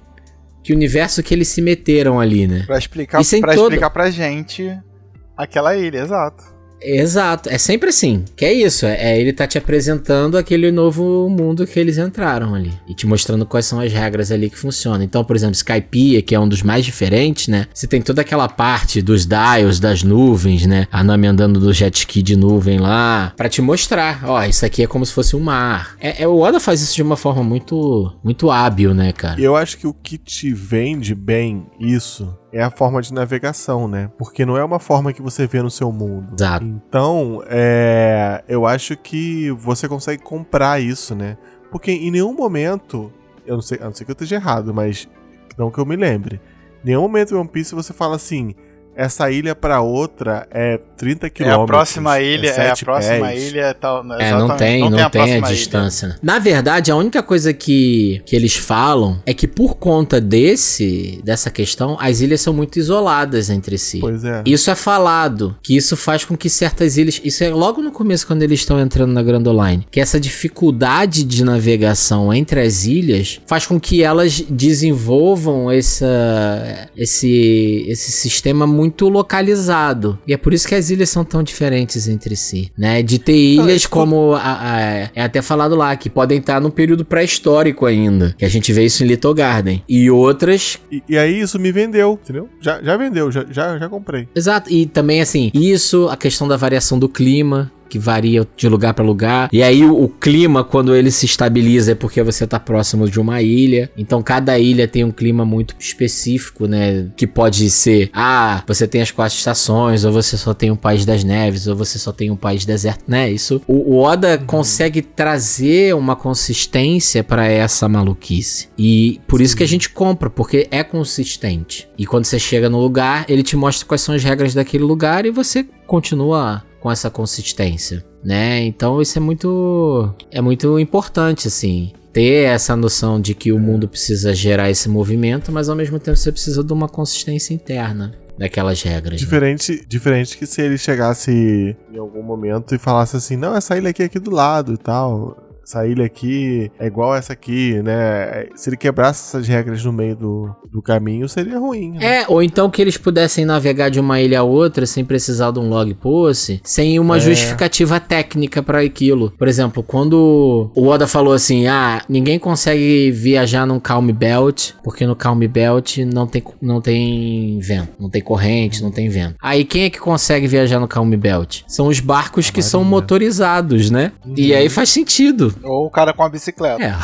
C: que universo que eles se meteram ali, né?
E: Pra explicar, pra
C: todo-
E: explicar pra gente aquela ilha, exato.
C: Exato, é sempre assim. Que é isso, é, é ele tá te apresentando aquele novo mundo que eles entraram ali e te mostrando quais são as regras ali que funcionam. Então, por exemplo, Skypiea, que é um dos mais diferentes, né? Você tem toda aquela parte dos dials, das nuvens, né? A Nami andando do jet ski de nuvem lá, Pra te mostrar, ó, isso aqui é como se fosse um mar. É, é o Oda faz isso de uma forma muito muito hábil, né, cara?
D: Eu acho que o que te vende bem isso é a forma de navegação, né? Porque não é uma forma que você vê no seu mundo.
C: Exato.
D: Então, é, eu acho que você consegue comprar isso, né? Porque em nenhum momento, eu não sei, a não ser que eu esteja errado, mas não que eu me lembre, nenhum momento em One Piece você fala assim, essa ilha pra outra é 30
E: É
D: quilômetros.
E: a próxima ilha, é, a
D: sete
E: próxima
D: pés.
E: ilha tal.
C: É, não tem, não, tem, a,
E: próxima ilha.
C: distância. Na verdade, a única coisa que, que eles falam é que por conta desse dessa questão, as ilhas são muito isoladas entre si.
D: Pois é.
C: Isso é falado, que isso faz com que certas ilhas. Isso é logo no começo, quando eles estão entrando na Grand Line. Que essa dificuldade de navegação entre as ilhas faz com que elas desenvolvam essa, esse, esse sistema muito localizado. E é por isso que as ilhas são tão diferentes entre si, né? De ter ilhas
D: isso
C: como. a- a- é até falado lá, que podem estar no período pré-histórico ainda. Que a gente vê isso em Little Garden. E outras
D: E, e aí isso me vendeu, entendeu? Já, já vendeu, já, já, já comprei.
C: Exato, e também assim, isso, a questão da variação do clima, que varia de lugar pra lugar. E aí o, o clima, quando ele se estabiliza, é porque você tá próximo de uma ilha. Então cada ilha tem um clima muito específico, né? Que pode ser, ah, você tem as quatro estações, ou você só tem o País das Neves, ou você só tem o País Deserto, né? Isso. O, o Oda consegue trazer uma consistência pra essa maluquice. E por isso que a gente compra, porque é consistente. E quando você chega no lugar, ele te mostra quais são as regras daquele lugar e você continua com essa consistência, né? Então isso é muito é muito importante assim, ter essa noção de que o mundo precisa gerar esse movimento, mas ao mesmo tempo você precisa de uma consistência interna daquelas regras. né?
D: Diferente, diferente que se ele chegasse em algum momento e falasse assim, não, essa ilha aqui é aqui do lado e tal. Essa ilha aqui é igual essa aqui, né? Se ele quebrasse essas regras no meio do, do caminho, seria ruim. né?
C: É, ou então que eles pudessem navegar de uma ilha a outra sem precisar de um log post, sem uma
D: É.
C: justificativa técnica pra aquilo. Por exemplo, quando o Oda falou assim: "Ah, ninguém consegue viajar num Calm Belt, porque no Calm Belt não tem não tem vento, não tem corrente, não tem vento". Aí quem é que consegue viajar no Calm Belt? São os barcos que são motorizados, né? E aí faz sentido.
E: Ou o cara com a bicicleta.
C: É.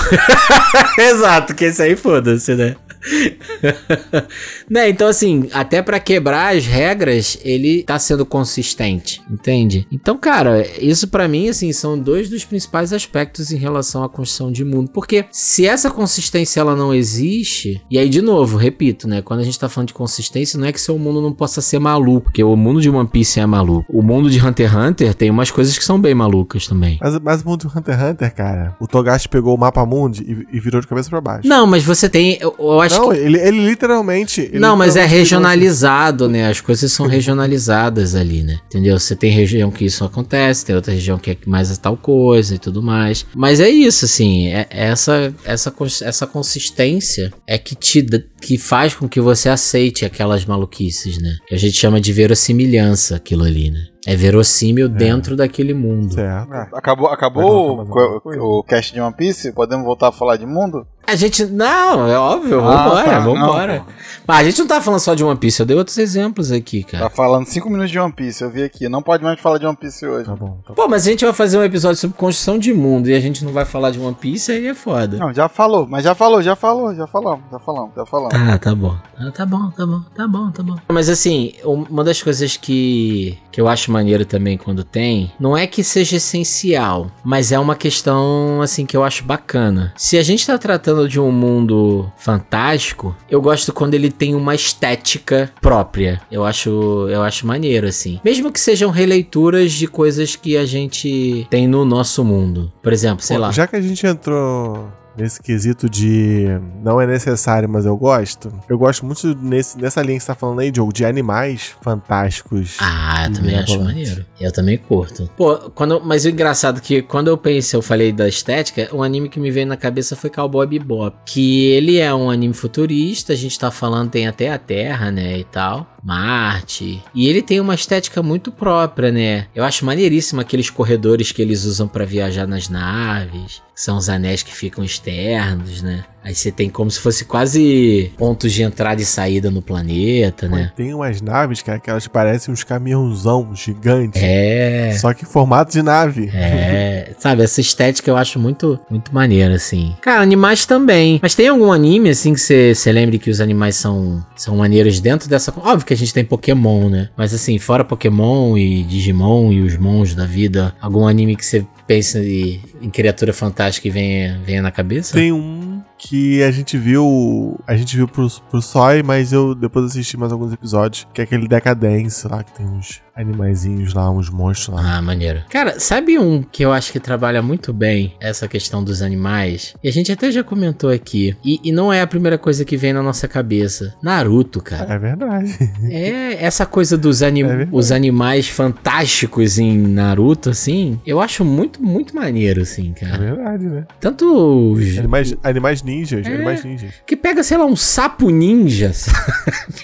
C: Exato, que esse aí foda-se, né? né, então assim, até pra quebrar as regras, ele tá sendo consistente, entende? Então, cara, isso pra mim assim são dois dos principais aspectos em relação à construção de mundo, porque se essa consistência ela não existe, e aí de novo, repito, né, quando a gente tá falando de consistência, não é que seu mundo não possa ser maluco, porque o mundo de One Piece é maluco. O mundo de Hunter x Hunter tem umas coisas que são bem malucas também.
D: Mas, mas o mundo do Hunter x Hunter, cara, o Togashi pegou o mapa mundi e, e virou de cabeça pra baixo.
C: Não, mas você tem, eu, eu acho
D: Não,
C: que
D: ele, ele literalmente. ele
C: Não, mas é
D: literalmente
C: regionalizado, né? As coisas são regionalizadas ali, né? Entendeu? Você tem região que isso acontece, tem outra região que é mais tal coisa e tudo mais. Mas é isso, assim, é, é essa, essa, essa consistência é que te que faz com que você aceite aquelas maluquices, né? Que a gente chama de verossimilhança aquilo ali, né? É verossímil dentro daquele mundo.
D: Certo.
E: Ah, Acabou, acabou o, o, o cast de One Piece? Podemos voltar a falar de mundo?
C: A gente. Não, é óbvio,
E: Ah,
C: vambora,
E: tá,
C: vambora.
E: não.
C: Mas a gente não tá falando só de One Piece, eu dei outros exemplos aqui, cara.
E: Tá falando 5 minutos de One Piece, eu vi aqui. Não pode mais falar de One Piece hoje.
D: Tá bom, tá bom.
C: Pô, mas a gente vai fazer um episódio sobre construção de mundo e a gente não vai falar de One Piece, aí é foda.
E: Não, já falou, mas já falou, já falou, já falamos, já falamos, já falamos.
C: Ah, tá bom. Ah, tá bom, tá bom, tá bom, tá bom. Mas assim, um- uma das coisas que, que eu acho maneiro também quando tem, não é que seja essencial, mas é uma questão, assim, que eu acho bacana. Se a gente tá tratando de um mundo fantástico, eu gosto quando ele tem uma estética própria. Eu acho, eu acho maneiro, assim. Mesmo que sejam releituras de coisas que a gente tem no nosso mundo. Por exemplo, sei lá.
D: Já que a gente entrou nesse quesito de não é necessário, mas eu gosto, eu gosto muito nesse, nessa linha que você tá falando aí, Diogo, de animais fantásticos.
C: Ah, eu também acho
D: Mirabolantes.
C: maneiro. Eu também curto. Pô, quando, mas o engraçado é que quando eu pensei, eu falei da estética, um anime que me veio na cabeça foi Cowboy Bebop. Que ele é um anime futurista, a gente tá falando, tem até a Terra, né, e tal. Marte. E ele tem uma estética muito própria, né? Eu acho maneiríssimo aqueles corredores que eles usam pra viajar nas naves. São os anéis que ficam externos, né? Aí você tem como se fosse quase pontos de entrada e saída no planeta, né?
D: Tem umas naves, cara, que elas parecem uns caminhãozão gigantes.
C: É.
D: Só que em formato de nave.
C: É, sabe, essa estética eu acho muito, muito maneira, assim. Cara, animais também. Mas tem algum anime, assim, que você lembre que os animais são, são maneiros dentro dessa. Óbvio que a gente tem Pokémon, né? Mas assim, fora Pokémon e Digimon e os Mons da vida, algum anime que você pensa em, em criatura fantástica e venha, venha na cabeça?
D: Tem um que a gente viu. A gente viu pro, pro Soi, mas eu depois assisti mais alguns episódios, que é aquele Decadence lá, que tem uns animaizinhos lá, uns monstros lá.
C: Ah, maneiro. Cara, sabe um que eu acho que trabalha muito bem essa questão dos animais? E a gente até já comentou aqui. E, e não é a primeira coisa que vem na nossa cabeça. Naruto, cara.
D: É verdade.
C: É, essa coisa dos anim
D: É
C: os animais fantásticos em Naruto, assim, eu acho muito, muito maneiro, assim,
D: É
C: cara.
D: verdade, né?
C: Tanto os,
D: Animais, animais ninjas,
C: É.
D: animais ninjas.
C: que pega, sei lá, um sapo ninja, sabe?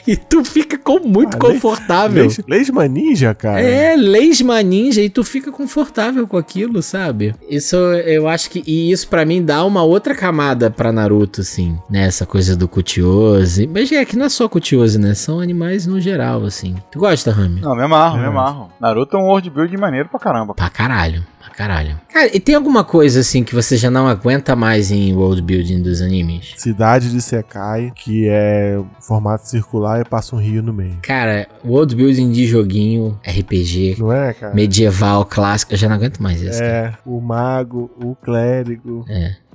C: E tu fica com, muito
D: Ah,
C: confortável.
D: Leis, Leisma ninja, cara.
C: É, Leisma Ninja, e tu fica confortável com aquilo, sabe? Isso eu acho que. E isso pra mim dá uma outra camada pra Naruto, assim, né? Essa coisa do Cutiose. Mas é que não é só Cutiose, né? São animais no geral, assim. Tu gosta, Rami?
E: Não, me amarro, me
D: É.
E: amarro. Naruto é um world build maneiro pra caramba.
C: Pra caralho, caralho. Cara, e tem alguma coisa, assim, que você já não aguenta mais em world building dos animes?
D: Cidade de Sekai, que é formato circular e passa um rio no meio.
C: Cara, world building de joguinho, RPG,
D: Não é, cara?
C: medieval, clássico, eu já não aguento mais isso. cara.
D: É, o mago, o clérigo,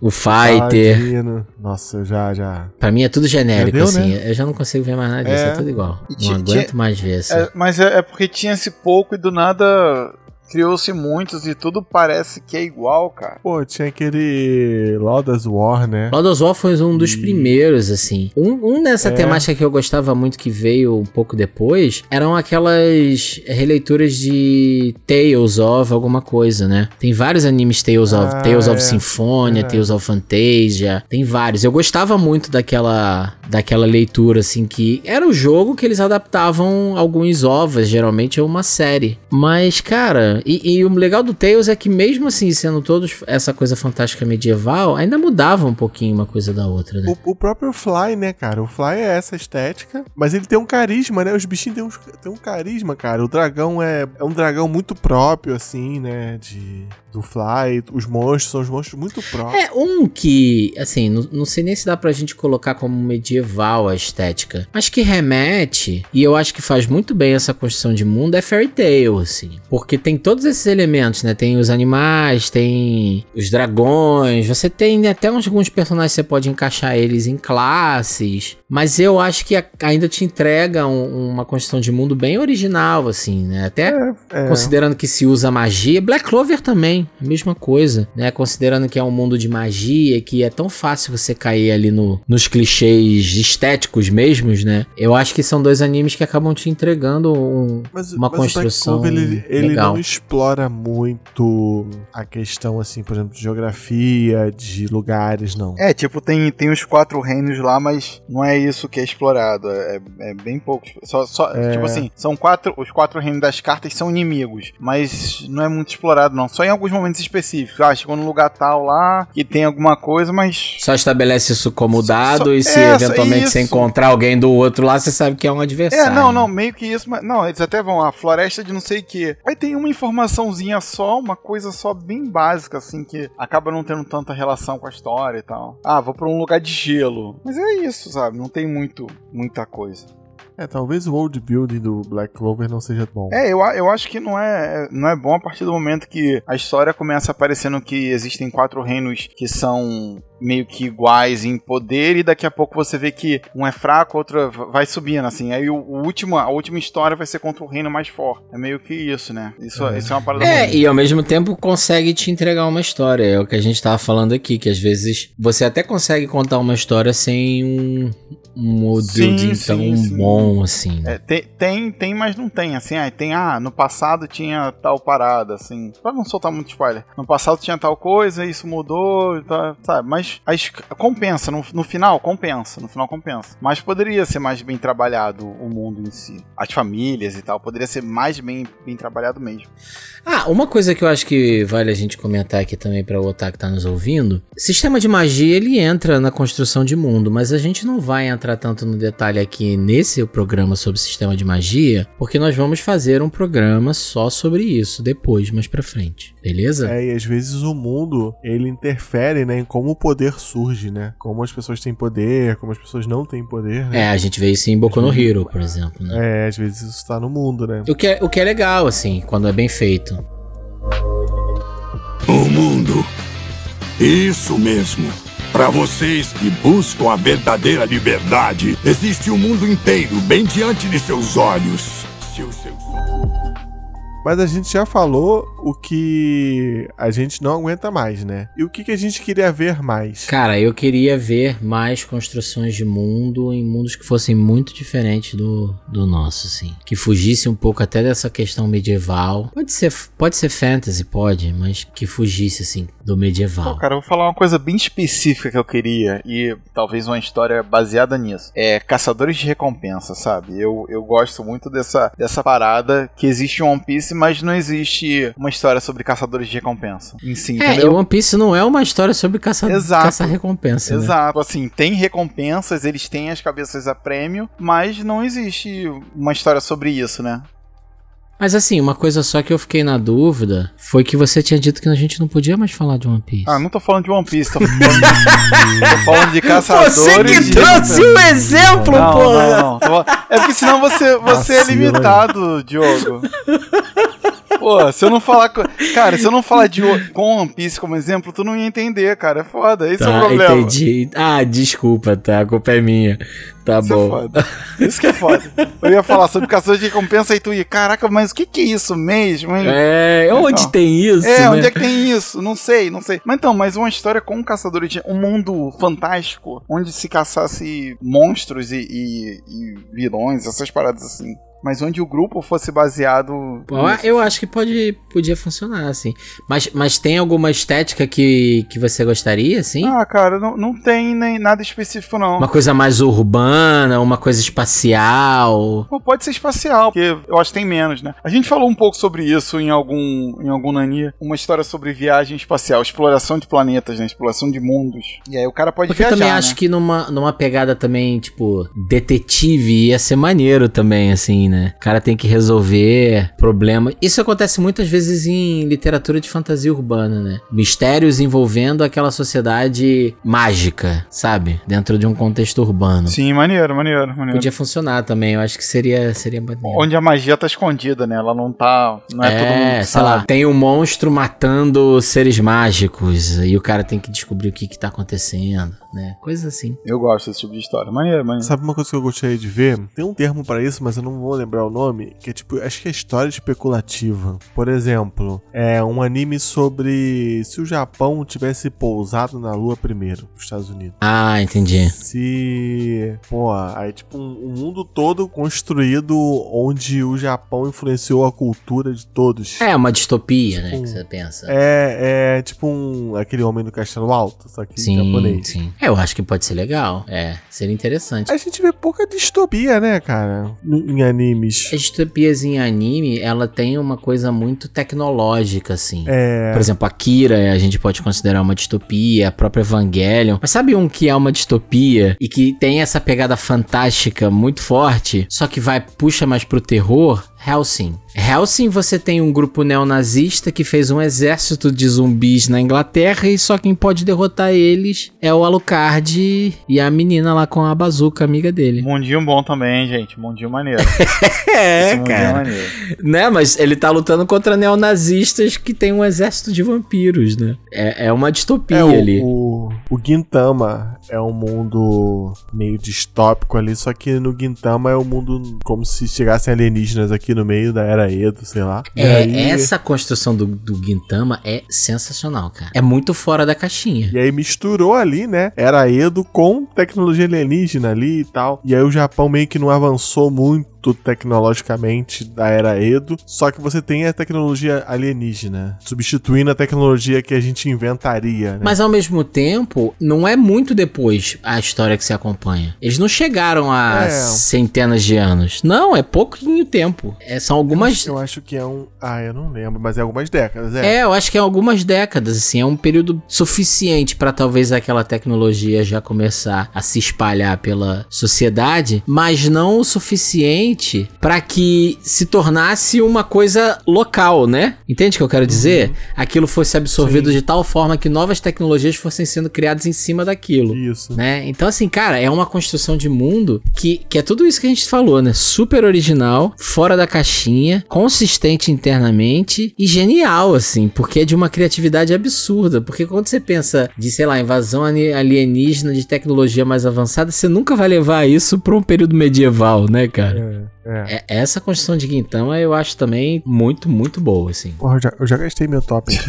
C: O Fighter.
D: paladino. Nossa, eu já, já.
C: Pra mim é tudo genérico,
D: deu,
C: assim.
D: né?
C: Eu já não consigo ver mais nada disso, é,
E: É.
C: tudo igual. Não aguento mais ver, assim.
E: É, mas é, é porque tinha esse pouco e do nada criou-se muitos e tudo parece que é igual, cara.
D: Pô, tinha aquele Laudas War, né?
C: Lord of War foi um dos
D: E-
C: primeiros, assim. Um, um nessa
D: É.
C: temática que eu gostava muito, que veio um pouco depois, eram aquelas releituras de Tales of alguma coisa, né? Tem vários animes Tales of,
D: Ah,
C: Tales of
D: é.
C: Symphonia,
D: Verdade.
C: Tales of Fantasia, tem vários. Eu gostava muito daquela, daquela leitura, assim, que era o jogo que eles adaptavam alguns ovos, geralmente é uma série. Mas, cara, e, e o legal do Tales é que mesmo assim, sendo todos essa coisa fantástica medieval, ainda mudava um pouquinho uma coisa da outra, né?
D: O, o próprio Fly, né, cara? O Fly é essa estética, mas ele tem um carisma, né? Os bichinhos têm, uns, têm um carisma, cara. O dragão é, é um dragão muito próprio, assim, né? De, do Fly. Os monstros são os monstros muito próprios.
C: É, um que, assim, não, não sei nem se dá pra gente colocar como medieval a estética, mas que remete, e eu acho que faz muito bem essa construção de mundo, é Fairy Tail, assim. Porque tem todos esses elementos, né? Tem os animais, tem os dragões, você tem até uns, alguns personagens que você pode encaixar eles em classes, mas eu acho que a- ainda te entrega um- uma construção de mundo bem original, assim, né? Até
D: É.
C: Considerando que se usa magia, Black Clover também, a mesma coisa, né? Considerando que é um mundo de magia, que é tão fácil você cair ali no, nos clichês estéticos mesmos, né? Eu acho que são dois animes que acabam te entregando um,
D: Mas,
C: uma
D: mas
C: construção
D: Clover, ele, ele
C: legal.
D: não explora muito a questão, assim, por exemplo, de geografia, de lugares, não.
E: É, tipo, tem, tem os quatro reinos lá, mas não é isso que é explorado. É, é bem pouco. Só, só,
D: É.
E: Tipo assim, são quatro. Os quatro reinos das cartas são inimigos. Mas não é muito explorado, não. Só em alguns momentos específicos. Ah, chegou num lugar tal lá que tem alguma coisa, mas.
C: Só estabelece isso como dado
E: só-
C: e se
E: é,
C: eventualmente você encontrar alguém do outro lá, você sabe que é um adversário.
E: É, não, não, meio que isso, mas. Não, eles até vão lá, floresta de não sei o que. Aí tem uma informaçãozinha só, uma coisa só bem básica, assim, que acaba não tendo tanta relação com a história e tal. Ah, vou pra um lugar de gelo. Mas é isso, sabe? Não tem muito, muita coisa.
D: É, talvez o world building do Black Clover não seja bom.
E: É, eu, eu acho que não é, não é bom a partir do momento que a história começa aparecendo que existem quatro reinos que são meio que iguais em poder e daqui a pouco você vê que um é fraco, outro vai subindo, assim. Aí o, o último, a última história vai ser contra o reino mais forte. É meio que isso, né? Isso é, isso é uma parada
C: É, e ao mesmo tempo consegue te entregar uma história. É o que a gente tava falando aqui, que às vezes você até consegue contar uma história sem um, um
E: Sim,
C: building
E: sim,
C: tão
E: sim.
C: bom assim.
E: É, tem, tem, tem, mas não tem. Assim, ah, tem, ah, no passado tinha tal parada, assim. Pra não soltar muito spoiler. No passado tinha tal coisa, isso mudou, tá, sabe? Mas compensa, no, no final compensa, no final compensa. Mas poderia ser mais bem trabalhado o mundo em si. As famílias e tal, poderia ser mais bem, bem trabalhado mesmo.
C: Ah, uma coisa que eu acho que vale a gente comentar aqui também para o Otaku que tá nos ouvindo. Sistema de magia, ele entra na construção de mundo, mas a gente não vai entrar tanto no detalhe aqui nesse programa sobre sistema de magia, porque nós vamos fazer um programa só sobre isso depois, mais pra frente. Beleza?
D: É, e às vezes o mundo, ele interfere, né, em como o poder surge, né? Como as pessoas têm poder, como as pessoas não têm poder, né?
C: É, a gente vê isso em Boku no Hero, por exemplo, né?
D: É, às vezes isso tá no mundo, né?
C: O que, é, o que é legal, assim, quando é bem feito.
G: O mundo. Isso mesmo. Para vocês que buscam a verdadeira liberdade, existe um mundo inteiro bem diante de seus olhos. Se os seus
D: Mas a gente já falou o que a gente não aguenta mais, né? E o que, que a gente queria ver mais?
C: Cara, eu queria ver mais construções de mundo em mundos que fossem muito diferentes do, do nosso, assim. Que fugisse um pouco até dessa questão medieval. Pode ser, pode ser fantasy, pode, mas que fugisse, assim, do medieval.
E: Pô, cara, eu vou falar uma coisa bem específica que eu queria e talvez uma história baseada nisso. É Caçadores de Recompensa, sabe? Eu, eu gosto muito dessa, dessa parada que existe um One Piece, mas não existe uma história sobre caçadores de recompensa em si,
C: É, e
E: entendeu?
C: One Piece não é uma história sobre caça,
E: Exato.
C: caçar recompensa, né?
E: Exato, assim, tem recompensas, eles têm as cabeças a prêmio, mas não existe uma história sobre isso, né?
C: Mas assim, uma coisa só que eu fiquei na dúvida foi que você tinha dito que a gente não podia mais falar de One Piece.
E: Ah, não tô falando de One Piece, tô falando, tô falando de caçadores de recompensa.
C: um exemplo,
E: Não, não, não. Tô falando- É porque senão você, você é
D: Vacila,
E: limitado, Diogo. Pô, se eu não falar. Cara, se eu não falar de com One Piece como exemplo, tu não ia entender, cara. É foda. Esse é o
C: Tá,
E: problema.
C: entendi. Ah, desculpa, tá? A culpa é minha. Tá
E: Isso é
C: bom.
E: foda. Isso que é foda. Eu ia falar sobre caçador de recompensa e tu ia, caraca, mas o que, que é isso mesmo, hein?
C: É, onde
E: Então.
C: tem isso?
E: É,
C: né?
E: onde é que tem isso? Não sei, não sei. Mas então, mas uma história com caçadores de. Um mundo fantástico, onde se caçasse monstros e, e- e vilões, essas paradas assim. Mas onde o grupo fosse baseado.
C: Pô, eu acho que pode, podia funcionar, assim. Mas, mas tem alguma estética que, que você gostaria, assim?
E: Ah, cara, não, não tem nem nada específico, não.
C: Uma coisa mais urbana, uma coisa espacial.
E: Pô, Pode ser espacial, porque eu acho que tem menos, né? A gente falou um pouco sobre isso em algum, em algum Nani. Uma história sobre viagem espacial, exploração de planetas, né? Exploração de mundos. E aí o cara pode
C: Porque eu
E: viajar,
C: também
E: né?
C: acho que numa, numa pegada também, tipo, detetive ia ser maneiro também, assim, né? O cara tem que resolver problemas. Isso acontece muitas vezes em literatura de fantasia urbana, né? Mistérios envolvendo aquela sociedade mágica, sabe? Dentro de um contexto urbano.
E: Sim, maneiro, maneiro, maneiro.
C: Podia funcionar também, eu acho que seria, seria maneiro.
E: Onde a magia tá escondida, né? Ela não tá. Não é, todo mundo que
C: sei lá, tem um monstro matando seres mágicos e o cara tem que descobrir o que que tá acontecendo, né? Coisa assim.
E: Eu gosto desse tipo de história. Maneiro, maneiro.
D: Sabe uma coisa que eu gostaria de ver? Tem um termo pra isso, mas eu não vou lembrar o nome, que é tipo, acho que é história especulativa. Por exemplo, é um anime sobre se o Japão tivesse pousado na Lua primeiro, nos Estados Unidos.
C: Ah, entendi.
D: Se. Pô, aí tipo um, um mundo todo construído onde o Japão influenciou a cultura de todos.
C: É uma distopia, né?
D: Tipo,
C: Que você pensa.
D: É, é tipo um. aquele homem do castelo alto, só que
C: sim,
D: japonês.
C: sim. É, eu acho que pode ser legal. É, seria interessante.
D: A gente vê pouca distopia, né, cara? Em animes.
C: As distopias em anime, ela tem uma coisa muito tecnológica, assim.
D: É.
C: Por exemplo, Akira a gente pode considerar uma distopia, a própria Evangelion. Mas sabe um que é uma distopia e que tem essa pegada fantástica muito forte, só que vai puxa mais pro terror? Helsing. Helsing você tem um grupo neonazista que fez um exército de zumbis na Inglaterra e só quem pode derrotar eles é o Alucard e a menina lá com a bazuca, amiga dele.
E: Mundinho bom também, gente. Mundinho maneiro.
C: É,
E: Esse é maneiro.
C: Né, mas ele tá lutando contra neonazistas que tem um exército de vampiros, né? É, é uma distopia
D: É, o,
C: ali.
D: o, o Gintama é um mundo meio distópico ali, só que no Gintama é um mundo como se chegassem alienígenas aqui no meio da Era Edo, sei lá.
C: É,
D: aí-
C: essa construção do, do Gintama é sensacional, cara. É muito fora da caixinha.
D: E aí misturou ali, né? Era Edo com tecnologia alienígena ali e tal. E aí o Japão meio que não avançou muito tecnologicamente da era Edo, só que você tem a tecnologia alienígena, substituindo a tecnologia que a gente inventaria, né?
C: Mas ao mesmo tempo, não é muito depois a história que se acompanha. Eles não chegaram a
D: É.
C: centenas de anos. Não, é pouquinho tempo. É, são algumas.
D: Eu acho que é um. Ah, eu não lembro, mas é algumas décadas, é.
C: É, eu acho que é algumas décadas, assim, é um período suficiente pra talvez aquela tecnologia já começar a se espalhar pela sociedade, mas não o suficiente pra que se tornasse uma coisa local, né? Entende o que eu quero dizer? Aquilo fosse absorvido de tal forma que novas tecnologias fossem sendo criadas em cima daquilo.
D: Isso.
C: Né? Então, assim, cara, é uma construção de mundo que, que é tudo isso que a gente falou, né? Super original, fora da caixinha, consistente internamente e genial, assim, porque é de uma criatividade absurda. Porque quando você pensa de, sei lá, invasão ali- alienígena de tecnologia mais avançada, você nunca vai levar isso pra um período medieval, né, cara?
D: É, é.
C: É- essa construção de Guintama eu acho também muito, muito boa, assim.
D: Porra, eu já, eu já gastei meu top aqui.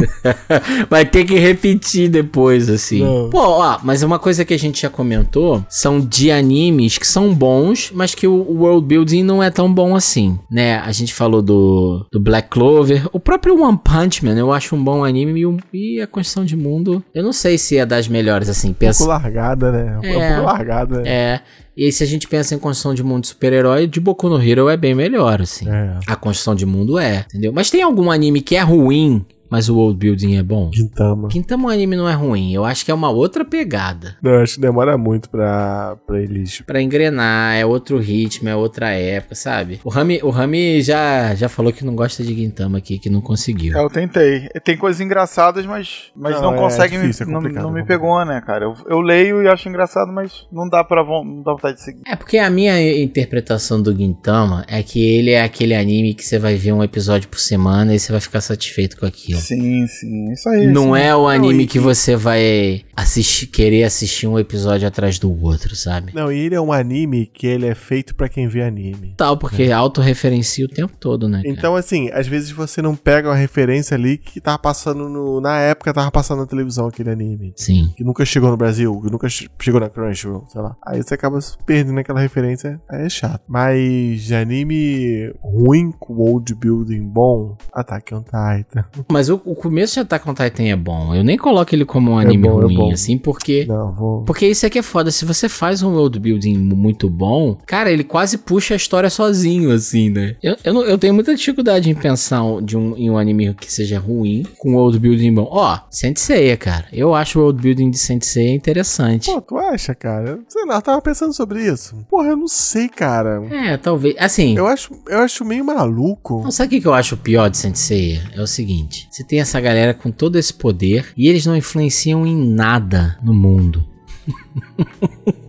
C: Vai ter que repetir depois, assim.
D: Não.
C: Pô, ó, mas uma coisa que a gente já comentou são de animes que são bons, mas que o o world building não é tão bom assim, né? A gente falou do, do Black Clover, o próprio One Punch Man, eu acho um bom anime e, e a construção de mundo, eu não sei se é das melhores, assim.
D: Um pouco
C: Pensa,
D: largada, né? É um
C: É.
D: pouco largada, né?
C: é. E aí, se a gente pensa em construção de mundo de super-herói, de Boku no Hero é bem melhor, assim.
D: É.
C: A construção de mundo é, entendeu? Mas tem algum anime que é ruim, mas o world building é bom?
D: Gintama.
C: Quintama anime não é ruim, eu acho que é uma outra pegada.
D: Não, eu acho que demora muito pra, pra eles.
C: Pra engrenar, é outro ritmo, é outra época, sabe? O Rami, o Rami já, já falou que não gosta de Gintama aqui, que não conseguiu.
E: É, Eu tentei. Tem coisas engraçadas, mas, mas
D: Não,
E: não,
D: é
E: consegue
D: difícil, é
E: me, não,
D: complicado,
E: não me
D: é
E: pegou, né, cara? Eu, eu leio e acho engraçado, mas não dá pra não dá vontade de seguir.
C: É porque a minha interpretação do Gintama é que ele é aquele anime que você vai ver um episódio por semana e você vai ficar satisfeito com aquilo.
E: Sim, sim. Isso aí.
C: Não
E: sim.
C: é o anime
D: e-
C: que você vai assistir, querer assistir um episódio atrás do outro, sabe?
D: Não, e ele é um anime que ele é feito pra quem vê anime.
C: Tal, porque autorreferencia o tempo todo, né? cara?
D: Então, assim, às vezes você não pega uma referência ali que tava passando no. Na época tava passando na televisão aquele anime.
C: Sim.
D: Que nunca chegou no Brasil, que nunca che- chegou na Crunchyroll, sei lá. Aí você acaba perdendo aquela referência, aí é chato. Mas de anime ruim com world building bom, Attack on Titan.
C: Mas o, o começo de Attack on Titan é bom. Eu nem coloco ele como um anime
D: bom, é
C: ruim,
D: bom.
C: assim, porque.
D: Não, vou.
C: Porque isso aqui é foda. Se você faz um world building muito bom, cara, ele quase puxa a história sozinho, assim, né? Eu, eu, não- eu tenho muita dificuldade em pensar de um, em um anime que seja ruim com world building bom. Ó, Senseiya, cara. Eu acho o world building de Senseiya interessante.
D: Pô, tu acha, cara? Sei lá, eu tava pensando sobre isso. Porra, eu não sei, cara.
C: É, talvez. Assim.
D: Eu acho, eu acho meio maluco.
C: Não, sabe o que eu acho pior de Senseiya? É o seguinte: você tem essa galera com todo esse poder e eles não influenciam em nada no mundo.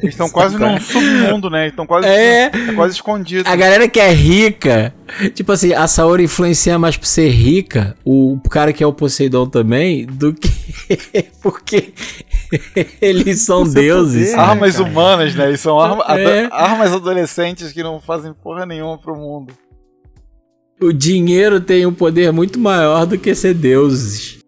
E: Eles estão quase num submundo, né? Eles estão quase,
C: É.
E: tá quase escondidos.
C: A galera que é rica, tipo assim, a Saori influencia mais por ser rica, o cara que é o Poseidon também, do que porque eles são
D: Por ser
C: deuses.
D: poder.
C: sabe?
E: Armas
D: cara.
E: humanas, né? Eles são arma-
C: É.
E: armas adolescentes que não fazem porra nenhuma pro mundo.
C: O dinheiro tem um poder muito maior do que ser deuses.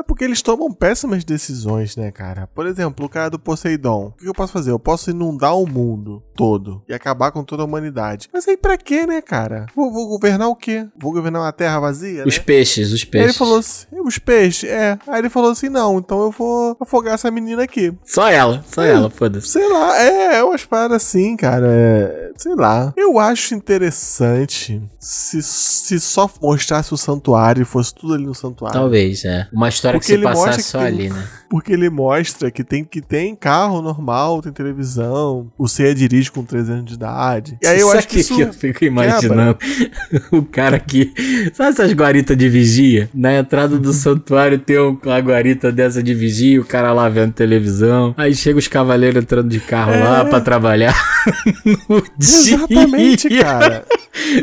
D: É porque eles tomam péssimas decisões, né, cara? Por exemplo, o cara do Poseidon. O que eu posso fazer? Eu posso inundar o mundo todo e acabar com toda a humanidade. Mas aí pra quê, né, cara? Vou, vou governar o quê? Vou governar uma terra vazia,
C: Os
D: né?
C: peixes, os
D: Aí
C: peixes.
D: ele falou assim, os peixes, é. Aí ele falou assim, não, então eu vou afogar essa menina aqui.
C: Só ela, só
D: É.
C: ela, foda-se.
D: Sei lá, é, é umas paradas assim, cara. é, sei lá. Eu acho interessante se, se só mostrasse o santuário e fosse tudo ali no santuário.
C: Talvez, é. Uma história
D: Porque
C: que se passasse só
D: tem-
C: ali, né?
D: Porque ele mostra que tem, que tem carro normal, tem televisão, o Seiya dirige com 3 anos de idade. E aí eu
C: Sabe
D: acho que
C: que
D: isso...
C: que eu fico imaginando o cara que. Sabe essas guaritas de vigia? Na entrada do santuário tem um- uma guarita dessa de vigia, o cara lá vendo televisão. Aí chega os cavaleiros entrando de carro lá pra trabalhar. no dia.
D: Exatamente, cara.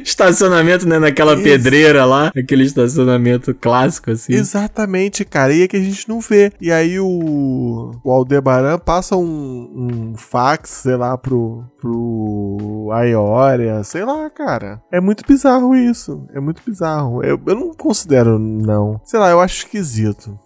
C: Estacionamento, né? Naquela
D: Isso.
C: pedreira lá. Aquele estacionamento clássico, assim.
D: Exatamente, cara. E é que a gente não vê. E aí o, o Aldebaran passa um, um fax, sei lá, pro, pro Aioria, sei lá, cara. É muito bizarro isso. É muito bizarro. Eu, eu não considero, não. Sei lá, eu acho esquisito.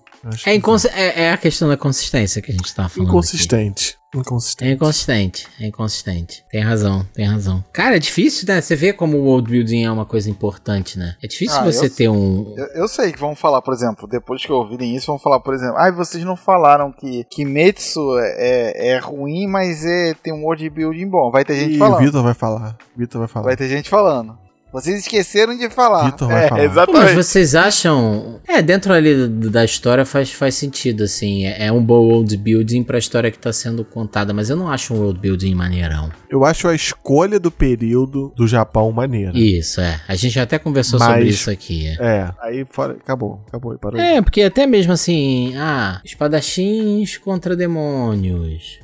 C: É, é, é a questão da consistência que a gente tava falando. aqui.
D: inconsistente.
C: É
D: Inconsistente.
C: inconsistente, é inconsistente. Tem razão, tem razão. Cara, é difícil, né? Você vê como o world building é uma coisa importante, né? É difícil
E: Ah,
C: você ter um.
E: Eu, eu sei que vão falar, por exemplo, depois que ouvirem isso, vão falar, por exemplo, ai, vocês não falaram que Kimetsu é, é ruim, mas é, tem um world building bom. Vai ter gente
D: E o
E: falando.
D: Vitor vai falar. Vitor vai falar.
E: Vai ter gente falando. Vocês esqueceram de falar.
D: Vitor vai
E: é,
D: falar.
C: Pô, mas
E: Exatamente.
C: vocês acham. É, dentro ali da história faz, faz sentido, assim. É, é um bom world building pra história que tá sendo contada, mas eu não acho um world building maneirão.
D: Eu acho a escolha do período do Japão maneira.
C: Isso, é. A gente até conversou
D: Mas-
C: sobre isso aqui. É.
D: É, aí fora, acabou, acabou, parou. aí.
C: É, porque até mesmo assim, ah, espadachins contra demônios.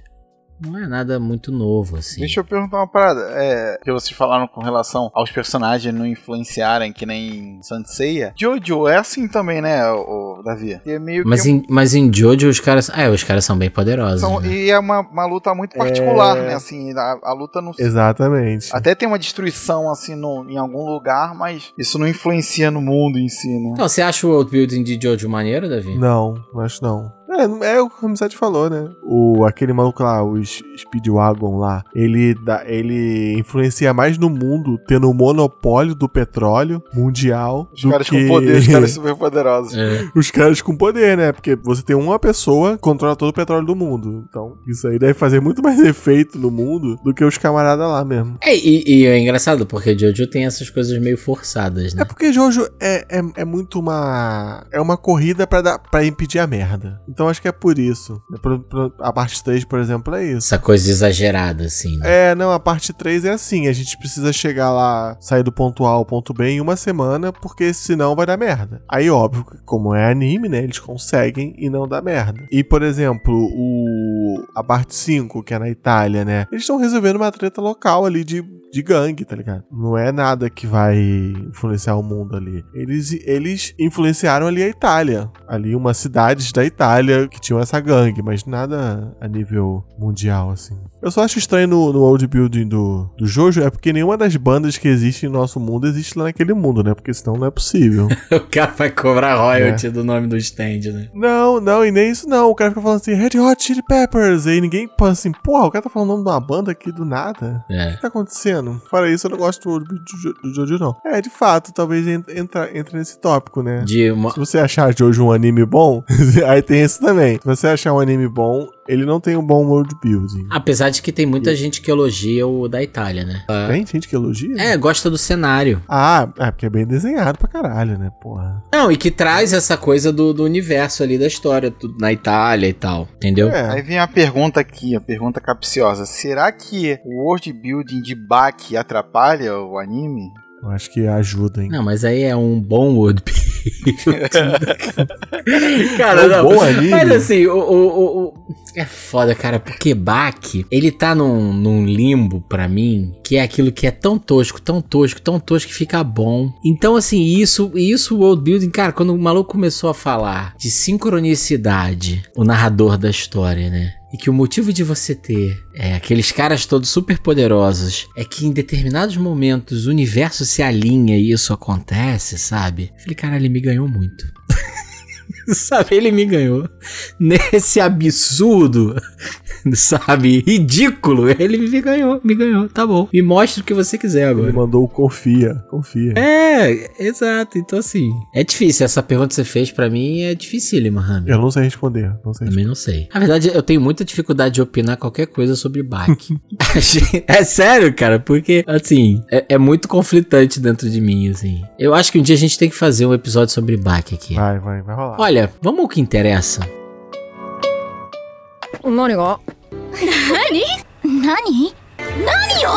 C: Não é nada muito novo, assim.
E: Deixa eu perguntar uma parada. É, que vocês falaram com relação aos personagens não influenciarem que nem Sanseia. Jojo é assim também, né, o, Davi? E é meio
C: Mas
E: que
C: em, mas em Jojo os caras. Ah, é, os caras são bem poderosos.
E: são-
C: né?
E: e é uma, uma luta muito particular,
D: É.
E: né? Assim, a, a luta não
D: Exatamente.
E: Até tem uma destruição assim no, em algum lugar, mas isso não influencia no mundo em si, né?
C: Então, você acha o world building de Jojo maneiro, Davi?
D: Não, acho não. É, é o que o Ramsat falou, né? O, aquele maluco lá, o Speedwagon lá, ele, dá, ele influencia mais no mundo, tendo o monopólio do petróleo mundial.
E: Os
D: do
E: caras
D: que...
E: com poder, os caras super poderosos.
C: É.
D: Os caras com poder, né? Porque você tem uma pessoa que controla todo o petróleo do mundo. Então, isso aí deve fazer muito mais efeito no mundo do que os camaradas lá mesmo.
C: É, e, e é engraçado, porque Jojo tem essas coisas meio forçadas,
D: É
C: né?
D: porque Jojo é, é, é muito uma. É uma corrida pra impedir a merda. Então acho que é por isso. A parte 3, por exemplo, é isso.
C: Essa coisa exagerada, assim, né?
D: É, não, a parte 3 é assim, a gente precisa chegar lá, sair do ponto A ao ponto B em uma semana, porque senão vai dar merda. Aí, óbvio, que como é anime, né, eles conseguem e não dá merda. E, por exemplo, o a parte 5, que é na Itália, né, eles estão resolvendo uma treta local ali de, de gangue, tá ligado? Não é nada que vai influenciar o mundo ali. Eles, eles influenciaram ali a Itália, ali umas cidades da Itália que tinham essa gangue, mas nada a nível mundial, assim. Eu só acho estranho no, no world building do, do Jojo é porque nenhuma das bandas que existem no nosso mundo existe lá naquele mundo, né? Porque senão não é possível.
C: O cara vai cobrar royalty do nome do stand, né?
D: não, não, e nem isso não. O cara fica falando assim, Red Hot Chili Peppers. E ninguém pensa assim, porra, o cara tá falando o nome de uma banda aqui do nada. O
C: É.
D: que tá acontecendo? Fora isso, eu não gosto do world building do, Jo- do Jojo, não. É, de fato, talvez en- entra, entre nesse tópico, né?
C: De uma...
D: Se você achar Jojo um anime bom, aí tem esse também. Se você achar um anime bom, ele não tem um bom world building.
C: Apesar de que tem muita gente que elogia o da Itália, né?
D: Tem gente que elogia?
C: É, gosta do cenário.
D: Ah, é porque é bem desenhado pra caralho, né, porra.
C: Não, e que traz essa coisa do, do universo ali da história, tudo na Itália e tal, entendeu?
D: É.
E: Aí vem a pergunta aqui, a pergunta capciosa. Será que o world building de Baki atrapalha o anime?
D: Eu acho que ajuda, hein?
C: Não, mas aí é um bom world Cara,
D: É
C: não.
D: anime.
C: Mas assim, o, o, o- É foda, cara, porque Baki, ele tá num, num limbo pra mim, que é aquilo que é tão tosco, tão tosco, tão tosco que fica bom. Então, assim, isso, isso o world building, cara, quando o maluco começou a falar de sincronicidade, o narrador da história, né? E que o motivo de você ter é, aqueles caras todos super poderosos é que em determinados momentos o universo se alinha e isso acontece, sabe? Eu falei, cara, ele me ganhou muito. sabe, ele me ganhou. Nesse absurdo, sabe, ridículo, ele me ganhou, me ganhou, tá bom. Me mostra o que você quiser
D: Ele
C: agora.
D: mandou o confia, confia.
C: É, exato. Então, assim, é difícil. Essa pergunta que você fez pra mim é dificílima, Rami.
D: Eu não sei responder, não sei responder.
C: Também não sei. Na verdade, eu tenho muita dificuldade de opinar qualquer coisa sobre Bach. é sério, cara, porque, assim, é, é muito conflitante dentro de mim, assim. Eu acho que um dia a gente tem que fazer um episódio sobre Bach aqui.
D: Vai, vai, vai rolar.
C: Olha, vamos ao que interessa.
H: 何が何何よ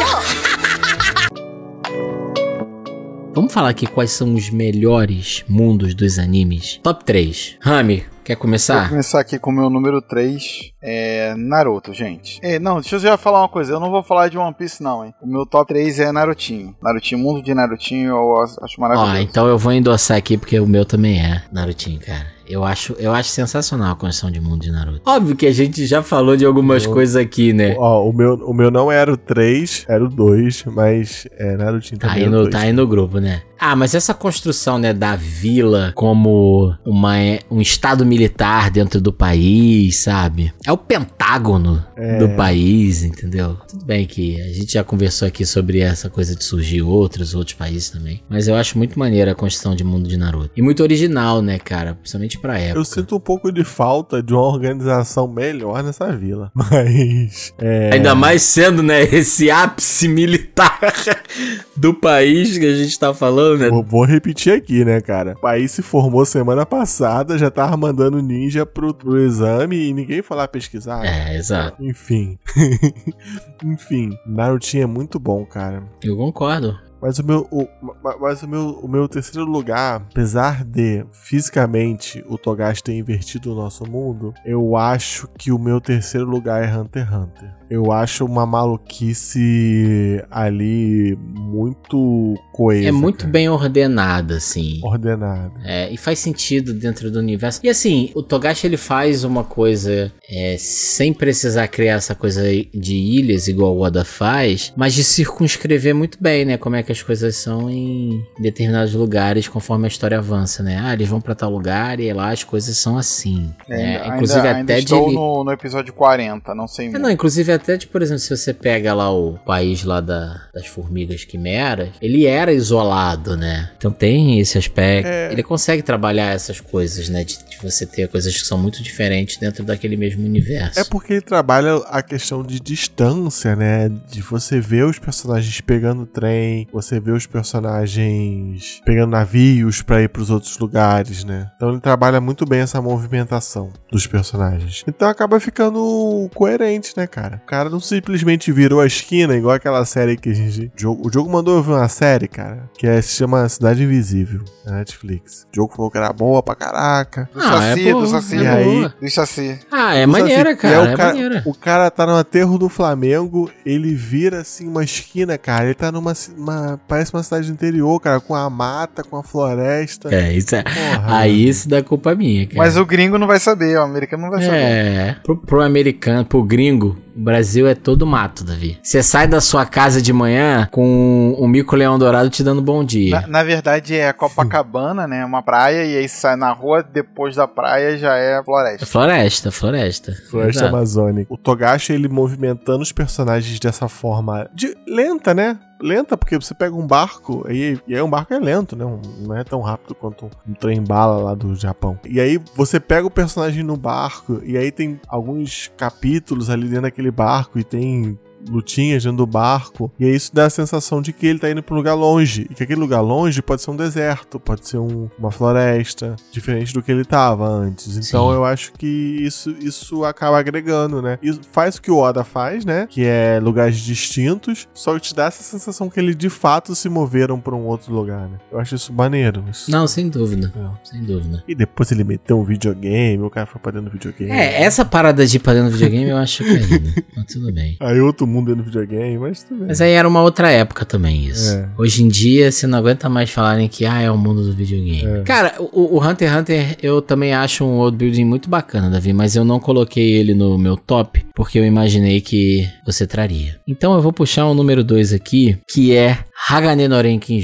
C: Vamos falar aqui quais são os melhores mundos dos animes. Top 3. Rami, quer
E: Vou
C: começar?
E: começar aqui com o meu número 3, é Naruto, gente. É, não, deixa eu já falar uma coisa, eu não vou falar de One Piece não, hein. O meu top 3 é Narutinho. Narutinho, mundo de Narutinho, eu acho maravilhoso.
C: Ó, então eu vou endossar aqui porque o meu também é Narutinho, cara. Eu acho, eu acho sensacional a construção de mundo de Naruto. Óbvio que a gente já falou de algumas
D: Eu-
C: coisas aqui, né?
D: Ó, o meu, o meu não era o 3, era o 2, mas é Narutinho
C: Tá
D: também.
C: aí,
D: era o
C: no, tá aí no grupo, né? Ah, mas essa construção, né, da vila como uma, um estado militar dentro do país, sabe? É o pentágono
D: É.
C: do país, entendeu? Tudo bem que a gente já conversou aqui sobre essa coisa de surgir outros, outros países também. Mas eu acho muito maneira a construção de mundo de Naruto. E muito original, né, cara? Principalmente pra época.
D: Eu sinto um pouco de falta de uma organização melhor nessa vila. Mas. É...
C: Ainda mais sendo, né, esse ápice militar do país que a gente tá falando, né?
D: Vou, vou repetir aqui, né, cara? O país se formou semana passada, já tava mandando ninja pro, pro exame e ninguém lá pesquisar.
C: É, exato.
D: Enfim. Enfim, Narutinho é muito bom, cara.
C: Eu concordo.
D: Mas o meu, o, ma- mas o meu, o meu terceiro lugar, apesar de fisicamente o Togashi ter invertido o nosso mundo, eu acho que o meu terceiro lugar é Hunter x Hunter. Eu acho uma maluquice ali muito coesa.
C: É muito
D: cara.
C: bem ordenada, assim.
D: ordenada.
C: É, e faz sentido dentro do universo. E assim, o Togashi ele faz uma coisa é, sem precisar criar essa coisa de ilhas igual o Oda faz, mas de circunscrever muito bem, né? Como é que as coisas são em determinados lugares conforme a história avança, né? Ah, eles vão pra tal lugar e lá as coisas são assim. né?
E: Ainda-
C: Inclusive
E: ainda,
C: até
E: ainda
C: de.
E: estou no, no episódio 40, não sei
C: É,
E: muito.
C: não, inclusive até, de, por exemplo, se você pega lá o país lá da- das formigas quimeras, ele era isolado, né? Então tem esse aspecto.
D: É.
C: Ele consegue trabalhar essas coisas, né? De, de você ter coisas que são muito diferentes dentro daquele mesmo universo.
D: É porque ele trabalha a questão de distância, né? De você ver os personagens pegando trem, você vê os personagens pegando navios pra ir pros outros lugares, né? Então ele trabalha muito bem essa movimentação dos personagens. Então acaba ficando coerente, né, cara? O cara não simplesmente virou a esquina, igual aquela série que a gente. o jogo mandou eu ver uma série, cara, que é- se chama Cidade Invisível, na Netflix. O jogo falou que era boa pra caraca.
E: Do
C: Ah, é
E: Saci,
C: boa,
E: do Saci.
C: é
D: E aí?
E: Do Saci.
C: Ah, é maneira,
D: assim,
C: cara. É
D: o cara,
C: maneira.
D: o cara tá no aterro do Flamengo, ele vira assim uma esquina, cara. Ele tá numa. ci- uma- parece uma cidade do interior, cara, com a mata, com a floresta.
C: É, isso é.
D: Porra.
C: Aí isso dá culpa minha, cara.
E: Mas o gringo não vai saber, o americano não vai saber.
C: É, pro, pro americano, pro gringo, o Brasil é todo mato, Davi. Você sai da sua casa de manhã com um mico-leão dourado te dando bom dia.
E: Na, na verdade é Copacabana, né? Uma praia, e aí sai na rua, depois da praia já é
C: É
E: floresta.
C: floresta, floresta.
D: Floresta
C: Exato.
D: Amazônica. O Togashi, ele movimentando os personagens dessa forma de lenta, né? Lenta, porque você pega um barco, e, e aí um barco é lento, né? Um- não é tão rápido quanto um, um trem bala lá do Japão. E aí você pega o personagem no barco, e aí tem alguns capítulos ali dentro daquele barco, e tem lutinhas dentro do barco, e aí isso dá a sensação de que ele tá indo pra um lugar longe, e que aquele lugar longe pode ser um deserto, pode ser um- uma floresta, diferente do que ele tava antes. Então
C: Sim.
D: eu acho que isso, isso acaba agregando, né? Isso faz o que o Oda faz, né? Que é lugares distintos, só que te dá essa sensação que eles de fato se moveram pra um outro lugar, né? Eu acho isso maneiro. Isso.
C: Não, sem dúvida.
D: É.
C: Sem dúvida.
D: E depois ele meteu um videogame, o cara foi pra dentro do videogame.
C: É, essa parada de ir pra dentro do videogame eu acho caída. Mas tudo bem.
D: Aí outro mundo do videogame, mas tudo bem.
C: Mas aí era uma outra época também isso.
D: É.
C: Hoje em dia, você não aguenta mais falarem que ah, é o mundo do videogame.
D: É.
C: Cara, o, o Hunter x Hunter eu também acho um world building muito bacana, Davi, mas eu não coloquei ele no meu top porque eu imaginei que você traria. Então eu vou puxar o número 2 aqui, que é Hagane no Renkin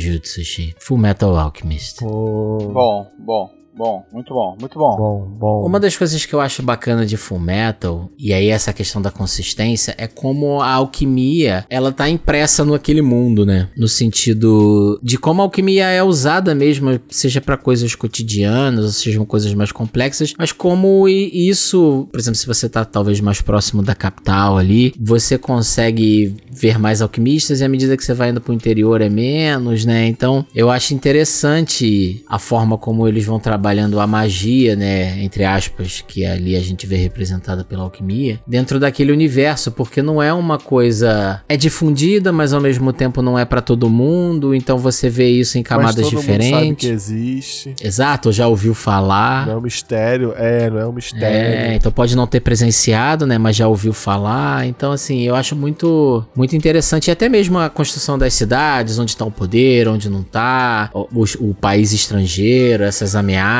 C: Full Metal Alchemist.
D: Pô,
E: Bom, bom, bom, muito bom, muito bom.
D: bom, bom.
C: Uma das coisas que eu acho bacana de Full Metal, e aí essa questão da consistência, é como a alquimia, ela tá impressa no aquele mundo, né? No sentido de como a alquimia é usada mesmo, seja pra coisas cotidianas, ou sejam coisas mais complexas, mas como isso, por exemplo, se você tá talvez mais próximo da capital ali, você consegue ver mais alquimistas e à medida que você vai indo pro interior é menos, né? Então, eu acho interessante a forma como eles vão trabalhando a magia, né, entre aspas, que ali a gente vê representada pela alquimia, dentro daquele universo, porque não é uma coisa é difundida, mas ao mesmo tempo não é pra todo mundo, então você vê isso em
D: Mas
C: camadas
D: todo mundo sabe que
C: diferentes.
D: existe.
C: Exato, já ouviu falar.
D: Não é um mistério. É, não é um mistério.
C: É, então pode não ter presenciado, né, mas já ouviu falar. Então, assim, eu acho muito, muito interessante. E até mesmo a construção das cidades, onde tá o poder, onde não tá, o, o país estrangeiro, essas ameaças.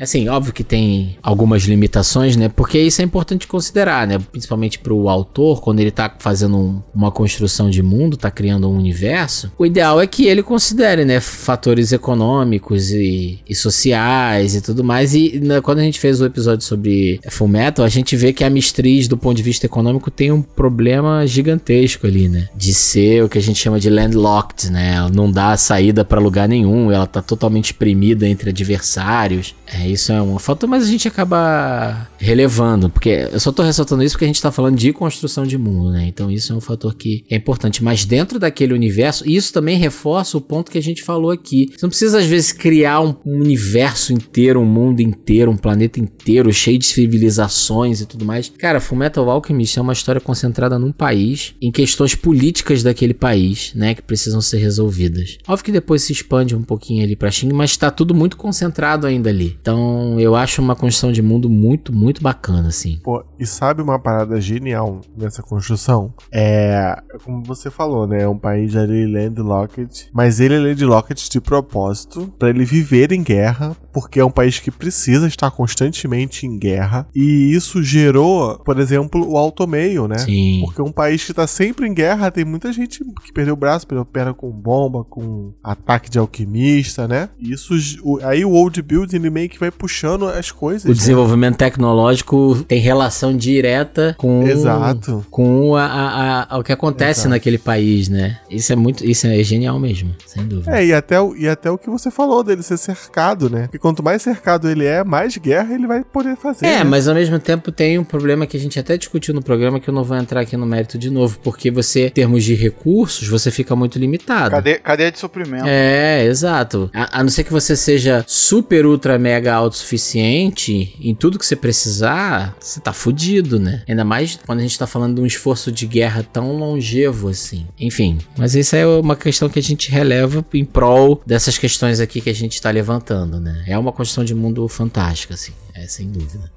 C: Assim, óbvio que tem algumas limitações, né, porque isso é importante considerar, né, principalmente pro autor, quando ele tá fazendo um- uma construção de mundo, tá criando um universo, o ideal é que ele considere, né, fatores econômicos e, e sociais e tudo mais. E né, quando a gente fez o episódio sobre Full Metal, a gente vê que a Mistriz, do ponto de vista econômico, tem um problema gigantesco ali, né? De ser o que a gente chama de landlocked, né? Ela não dá saída pra lugar nenhum, ela tá totalmente exprimida entre planetários. É, isso é uma foto, mas a gente acaba relevando, porque eu só tô ressaltando isso porque a gente tá falando de construção de mundo, né? Então isso é um fator que é importante. Mas dentro daquele universo, isso também reforça o ponto que a gente falou aqui. Você não precisa, às vezes, criar um, um universo inteiro, um mundo inteiro, um planeta inteiro, cheio de civilizações e tudo mais. Cara, Fullmetal Alchemist é uma história concentrada num país, em questões políticas daquele país, né? Que precisam ser resolvidas. Óbvio que depois se expande um pouquinho ali pra Xing, mas tá tudo muito concentrado ainda ali. Então eu acho uma construção de mundo muito, muito bacana, assim.
D: Pô, e sabe uma parada genial nessa construção? É, como você falou, né? É um país ali landlocked, mas ele é landlocked de propósito para ele viver em guerra, porque é um país que precisa estar constantemente em guerra. E isso gerou, por exemplo, o automeio, né?
C: Sim.
D: Porque um país que tá sempre em guerra tem muita gente que perdeu o braço, perdeu perna com bomba, com ataque de alquimista, né? E isso, aí o old building ele meio que vai puxando as coisas.
C: O
D: né?
C: desenvolvimento tecnológico tem relação direta com
D: Exato.
C: com a, a- a- o que acontece
D: Exato.
C: naquele país, né? Isso é muito, isso é genial mesmo, sem dúvida.
D: É, e até, o, e até o que você falou dele ser cercado, né? Porque quanto mais cercado ele é, mais guerra ele vai poder fazer.
C: É,
D: né?
C: mas ao mesmo tempo tem um problema que a gente até discutiu no programa que eu não vou entrar aqui no mérito de novo, porque você, em termos de recursos, você fica muito limitado.
E: Cadê, cadeia de suprimento.
C: É, exato. A, a não ser que você seja super, ultra, mega autossuficiente em tudo que você precisar, você tá fudido, né? Ainda mais quando a gente tá falando de um esforço de guerra tão longevo assim. Enfim, mas isso é uma questão que a gente releva em prol dessas questões aqui que a gente tá levantando, né? É uma construção de mundo fantástica, assim. É, sem dúvida.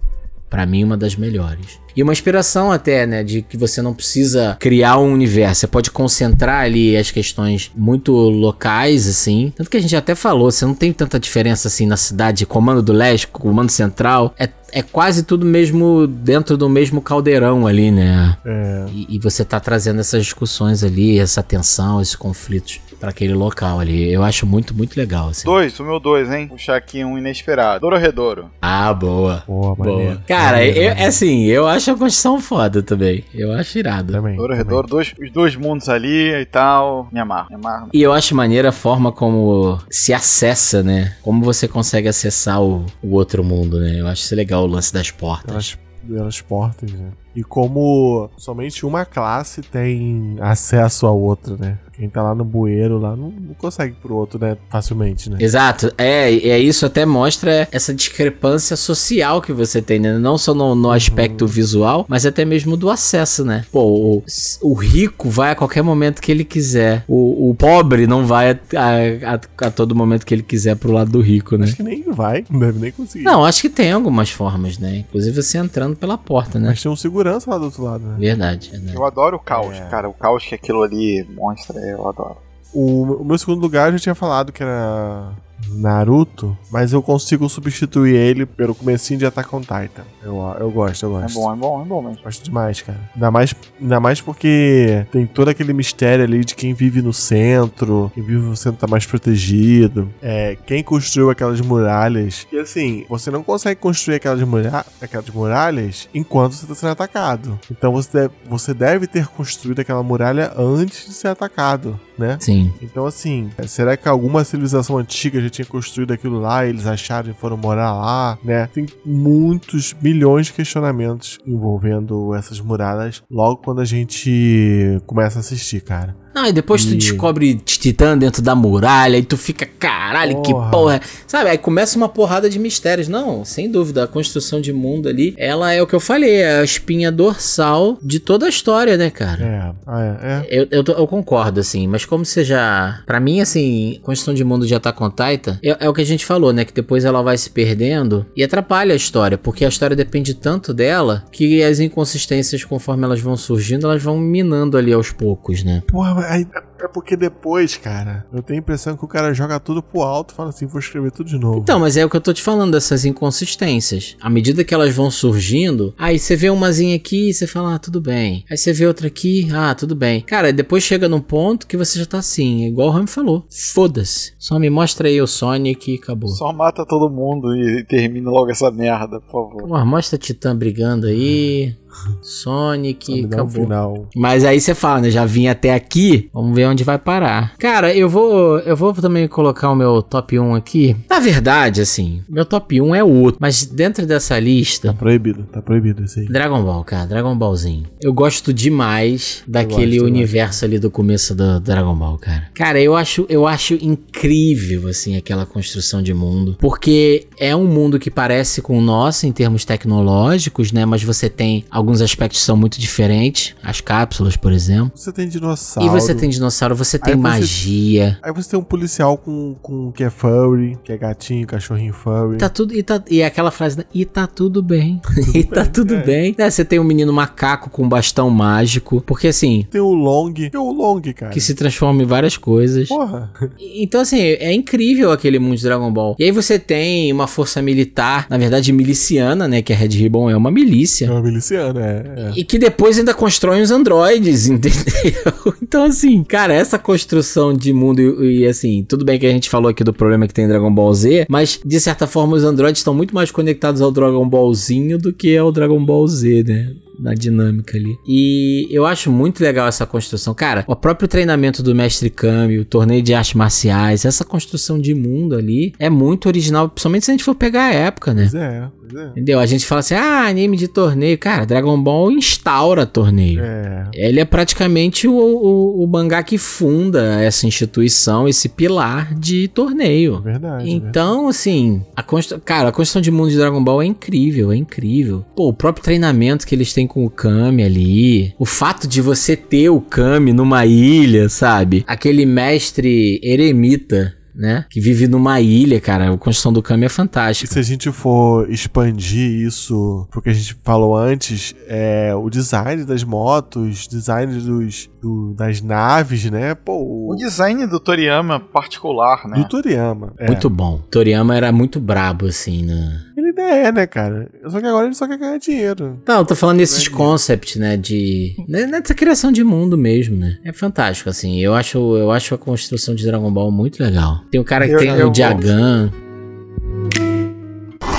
C: Pra mim, uma das melhores. E uma inspiração até, né? De que você não precisa criar um universo. Você pode concentrar ali as questões muito locais, assim. Tanto que a gente até falou, você não tem tanta diferença assim na cidade. Comando do Leste, Comando Central. É, é quase tudo mesmo dentro do mesmo caldeirão ali, né?
D: É.
C: E, e você tá trazendo essas discussões ali, essa tensão, esses conflitos pra aquele local ali. Eu acho muito, muito legal, assim.
E: Dois, o meu dois, hein? Puxar aqui um inesperado. Dororedoro.
C: Ah, boa.
D: Boa,
C: Boa.
D: maneiro.
C: Cara,
D: Maneiro,
C: eu, é
D: maneiro.
C: assim, eu acho a construção foda também. Eu acho irado.
D: Também.
E: Dororedoro, dois, os dois mundos ali e tal. Me amarro, me amarro.
C: E eu acho maneira a forma como se acessa, né? Como você consegue acessar o, o outro mundo, né? Eu acho isso legal o lance das portas.
D: Pelas, pelas portas, né? E como somente uma classe tem acesso à outra, né? Quem tá lá no bueiro lá não, não consegue ir pro outro, né? Facilmente, né?
C: Exato, é, é isso até mostra essa discrepância social que você tem, né? Não só no, no aspecto visual, mas até mesmo do acesso, né? Pô, o, o rico vai a qualquer momento que ele quiser. O, o pobre não vai a, a- a- a todo momento que ele quiser pro lado do rico, né?
D: Acho que nem vai, não deve nem conseguir.
C: Não, acho que tem algumas formas, né? Inclusive você entrando pela porta, né?
D: Mas tem um segurança lá do outro lado, né?
C: Verdade, verdade.
E: Eu adoro o caos,
D: É.
E: cara. O caos que aquilo ali mostra, eu adoro.
D: O, o meu segundo lugar eu já tinha falado que era Naruto, mas eu consigo substituir ele pelo comecinho de Attack on Titan. Eu, eu gosto, eu
E: É
D: gosto.
E: bom, é bom, é bom mesmo.
D: Gosto demais, cara. Ainda mais, ainda mais porque tem todo aquele mistério ali de quem vive no centro, quem vive no centro tá mais protegido, é, quem construiu aquelas muralhas. E assim, você não consegue construir aquelas, muralha, aquelas muralhas enquanto você tá sendo atacado. Então você deve, você deve ter construído aquela muralha antes de ser atacado, né?
C: Sim.
D: Então, assim, será que alguma civilização antiga já tinha construído aquilo lá eles acharam e foram morar lá, né? Tem muitos, milhões de questionamentos envolvendo essas muralhas logo quando a gente começa a assistir, cara.
C: Não, e depois tu
D: E-
C: descobre Titã dentro da muralha e tu fica, caralho, que
D: Porra.
C: porra. Sabe, aí começa uma porrada de mistérios. Não, sem dúvida, a construção de mundo ali, ela é o que eu falei, é a espinha dorsal de toda a história, né, cara?
D: É, ah, é, é.
C: Eu, eu, eu concordo, assim, mas como você já. Pra mim, assim, construção de mundo de Attack on Titan é, é o que a gente falou, né? Que depois ela vai se perdendo e atrapalha a história, porque a história depende tanto dela que as inconsistências, conforme elas vão surgindo, elas vão minando ali aos poucos, né?
D: Porra, mas aí- é porque depois, cara, eu tenho a impressão que o cara joga tudo pro alto e fala assim, vou escrever tudo de novo.
C: Então, mas é o que eu tô te falando, dessas inconsistências. À medida que elas vão surgindo, aí você vê umazinha aqui e você fala, ah, tudo bem. Aí você vê outra aqui, ah, tudo bem. Cara, depois chega num ponto que você já tá assim, igual o Rami falou. Foda-se. Só me mostra aí o Sonic e acabou.
E: Só mata todo mundo e termina logo essa merda, por favor.
C: Pô, mostra Titã brigando aí. Sonic,
D: dá um
C: acabou.
D: final.
C: Mas aí você fala, né? Já vim até aqui, vamos ver onde vai parar. Cara, eu vou, eu vou também colocar o meu top 1 aqui. Na verdade, assim, meu top 1 é outro, mas dentro dessa lista,
D: Proibido, tá proibido isso aí.
C: Dragon Ball, cara, Dragon Ballzinho. Eu gosto demais daquele
D: gosto,
C: universo ali do começo do Dragon Ball, cara. Cara, eu acho, eu acho incrível, assim, aquela construção de mundo. Porque é um mundo que parece com o nosso em termos tecnológicos, né? Mas você tem alguns aspectos que são muito diferentes. As cápsulas, por exemplo.
D: Você tem dinossauro.
C: E você tem dinossauro, você tem
D: você-
C: magia.
D: Aí você tem um policial com, com que é furry, que é gatinho, cachorrinho furry.
C: Tá tudo, e, tá, e aquela frase, né? E tá tudo bem. e tá tudo
D: é.
C: bem. É, você tem um menino macaco com bastão mágico. Porque assim,
D: Tem o Long, é o Long, cara.
C: que se transforma em várias coisas.
D: Porra.
C: Então, assim, é incrível aquele mundo de Dragon Ball. E aí você tem uma força militar, na verdade, miliciana, né? Que a Red Ribbon é uma
D: É
C: milícia.
D: uma miliciana, é. é.
C: E que depois ainda constrói os androides, entendeu? Então, assim, cara, essa construção de mundo e, e, assim, tudo bem que a gente falou aqui do problema que tem em Dragon Ball Z, mas de certa forma os androides estão muito mais conectados ao Dragon Ballzinho do que ao Dragon Ball Z, né? Na dinâmica ali. E eu acho muito legal essa construção. Cara, o próprio treinamento do Mestre Kami, o torneio de artes marciais, essa construção de mundo ali é muito original, principalmente se a gente for pegar a época, né?
D: Pois é, pois é.
C: Entendeu? A gente fala assim, ah, anime de torneio. Cara, Dragon Ball instaura torneio.
D: É.
C: Ele é praticamente o, o, o mangá que funda essa instituição, esse pilar de torneio.
D: Verdade. né?
C: Então, assim, a constru... cara, a construção de mundo de Dragon Ball é incrível, é incrível. Pô, o próprio treinamento que eles têm com o Kami ali, o fato de você ter o Kami numa ilha, sabe? Aquele mestre eremita, né? Que vive numa ilha, cara. A construção do Kami é
D: E
C: fantástica.
D: se a gente for expandir isso pro que a gente falou antes, é o design das motos, design dos, do- das naves, né? Pô,
E: O design do Toriyama particular, né?
D: do Toriyama. É.
C: Muito bom. Toriyama era muito brabo, assim, né?
D: Ele ainda é, né, cara? Só que agora ele só quer ganhar dinheiro.
C: Não, eu tô falando desses concepts, né, de... né, Nessa criação de mundo mesmo, né? É fantástico, assim. Eu acho, eu acho a construção de Dragon Ball muito legal. Tem o cara que
E: Eu-
C: tem
E: eu
C: o. Diagan.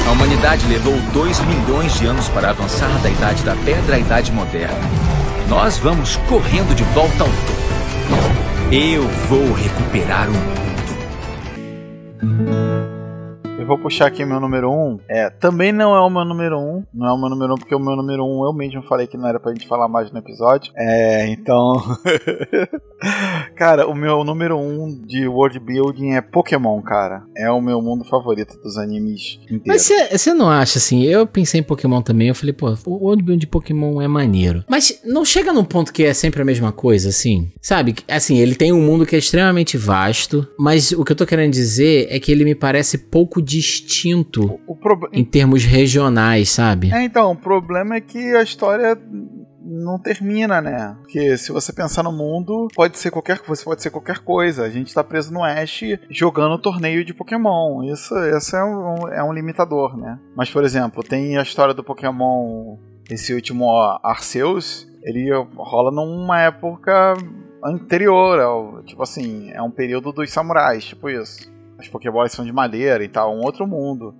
I: A humanidade levou 2 milhões de anos para avançar da Idade da Pedra à Idade Moderna. Nós vamos correndo de volta ao topo. Eu vou recuperar o mundo.
E: Eu vou puxar aqui meu número 1. Um. É, também não é o meu número 1. Um, não é o meu número 1 um, porque o meu número 1 um, eu mesmo falei que não era pra gente falar mais no episódio. É, então. cara, o meu número 1 um de world building é Pokémon, cara. É o meu mundo favorito dos animes
C: Mas
E: inteiros.
C: você não acha, assim, eu pensei em Pokémon também, eu falei, pô, o world de Pokémon é maneiro. Mas não chega num ponto que é sempre a mesma coisa, assim? Sabe? Assim, ele tem um mundo que é extremamente vasto, mas o que eu tô querendo dizer é que ele me parece pouco distinto
E: O prob-
C: em termos regionais, sabe?
E: É, então, o problema é que a história não termina, né? Porque se você pensar no mundo, pode ser qualquer você pode ser qualquer coisa. A gente tá preso no Ash jogando torneio de Pokémon. Isso, isso é, um, é um limitador, né? Mas, por exemplo, tem a história do Pokémon, esse último Arceus, ele rola numa época anterior, ao, tipo assim, é um período dos samurais, tipo isso. As Pokébolas são de madeira e tal, um outro mundo.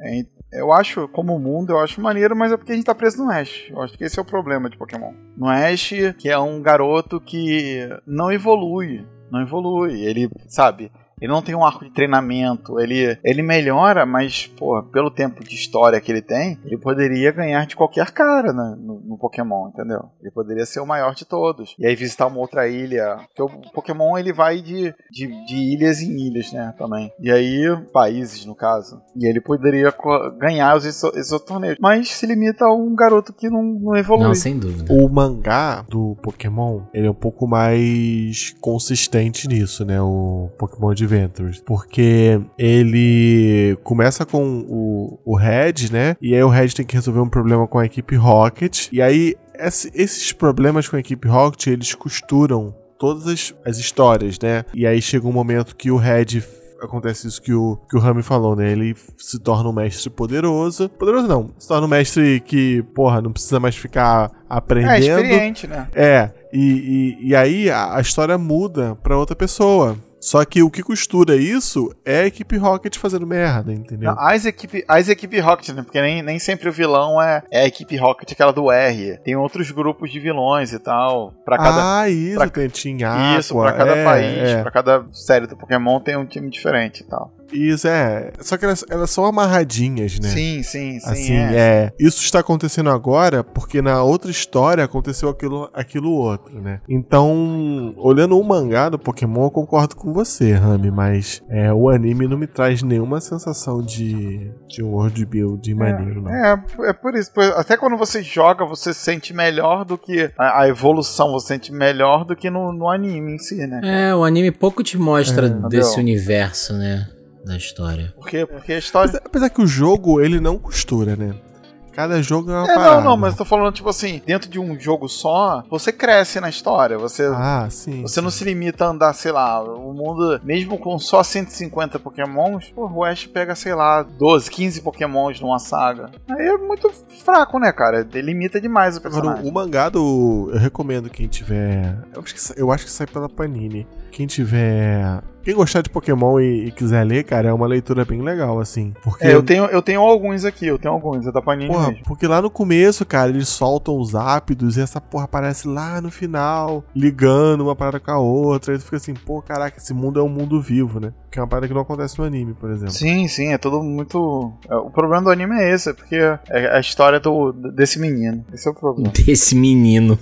E: É, eu acho, como mundo, eu acho maneiro, mas é porque a gente tá preso no Ash. Eu acho que esse é o problema de Pokémon. No Ash, que é um garoto que não evolui. Não evolui. Ele, sabe, ele não tem um arco de treinamento. Ele, ele melhora, mas, pô, pelo tempo de história que ele tem, ele poderia ganhar de qualquer cara né, no, no Pokémon, entendeu? Ele poderia ser o maior de todos. E aí visitar uma outra ilha. Porque o Pokémon ele vai de, de, de ilhas em ilhas, né? Também. E aí, países, no caso. E ele poderia ganhar os, esses torneios. Mas se limita a um garoto que não, não evolui.
C: Não, sem dúvida.
D: O mangá do Pokémon, ele é um pouco mais consistente nisso, né? O Pokémon Adventures. Porque ele começa com o, o Red, né? E aí o Red tem que resolver um problema com a equipe Rocket. E aí esse- esses problemas com a equipe Rocket, eles costuram todas as, as histórias, né? E aí chega um momento que o Red acontece isso que o, que o Rami falou, né? Ele se torna um mestre poderoso. Poderoso não, se torna um mestre que, porra, não precisa mais ficar
E: É,
D: aprendendo.
E: experiente, né?
D: É, e, e, e aí a, a história muda pra outra pessoa. Só que o que costura isso é a equipe Rocket fazendo merda, entendeu?
E: Não, as equipe, as equipe Rocket, né? Porque nem, nem sempre o vilão é, é a equipe Rocket, aquela do R. Tem outros grupos de vilões e tal. Pra cada,
D: ah, isso,
E: pra-
D: tem Team Aqua,
E: isso, pra cada
D: é,
E: país,
D: é.
E: pra cada série do Pokémon tem um time diferente e tal.
D: Isso, é. Só que elas, elas são amarradinhas, né?
E: Sim, sim, sim.
D: Assim,
E: é.
D: é. Isso está acontecendo agora porque na outra história aconteceu aquilo, aquilo outro, né? Então, olhando o mangá do Pokémon, eu concordo com você, Rami, mas é, o anime não me traz nenhuma sensação de, de world build maneiro, não.
E: É, é por isso. por- Até quando você joga, você sente melhor do que. A, a evolução você sente melhor do que no, no anime em si, né?
C: É, o anime pouco te mostra
D: É,
C: desse
E: entendeu?
C: universo, né? Da história.
E: Por quê? Porque a história.
D: Apesar, apesar que o jogo, ele não costura, né? Cada jogo é uma
E: É,
D: parada.
E: não, não, mas eu tô falando, tipo assim, dentro de um jogo só, você cresce na história. Você,
D: Ah, sim.
E: você não se limita a andar, sei lá, o mundo, mesmo com só 150 pokémons, pô, o Ash pega, sei lá, 12, 15 pokémons numa saga. Aí é muito fraco, né, cara? Ele limita demais o
D: Agora,
E: personagem.
D: o mangá do. Eu recomendo quem tiver. Eu acho que, eu acho que sai pela Panini. Quem tiver. Quem gostar de Pokémon e, e quiser ler, cara, é uma leitura bem legal, assim. Porque.
E: É, eu tenho, eu tenho alguns aqui, eu tenho alguns, é da Panini
D: Porra,
E: mesmo.
D: porque lá no começo, cara, eles soltam os ápidos e essa porra aparece lá no final, ligando uma parada com a outra. Aí tu fica assim, pô, caraca, esse mundo é um mundo vivo, né? Que é uma parada que não acontece no anime, por exemplo.
E: Sim, sim, é tudo muito. é, O problema do anime é esse, é porque é a história do, desse menino. Esse é o problema.
C: Desse menino.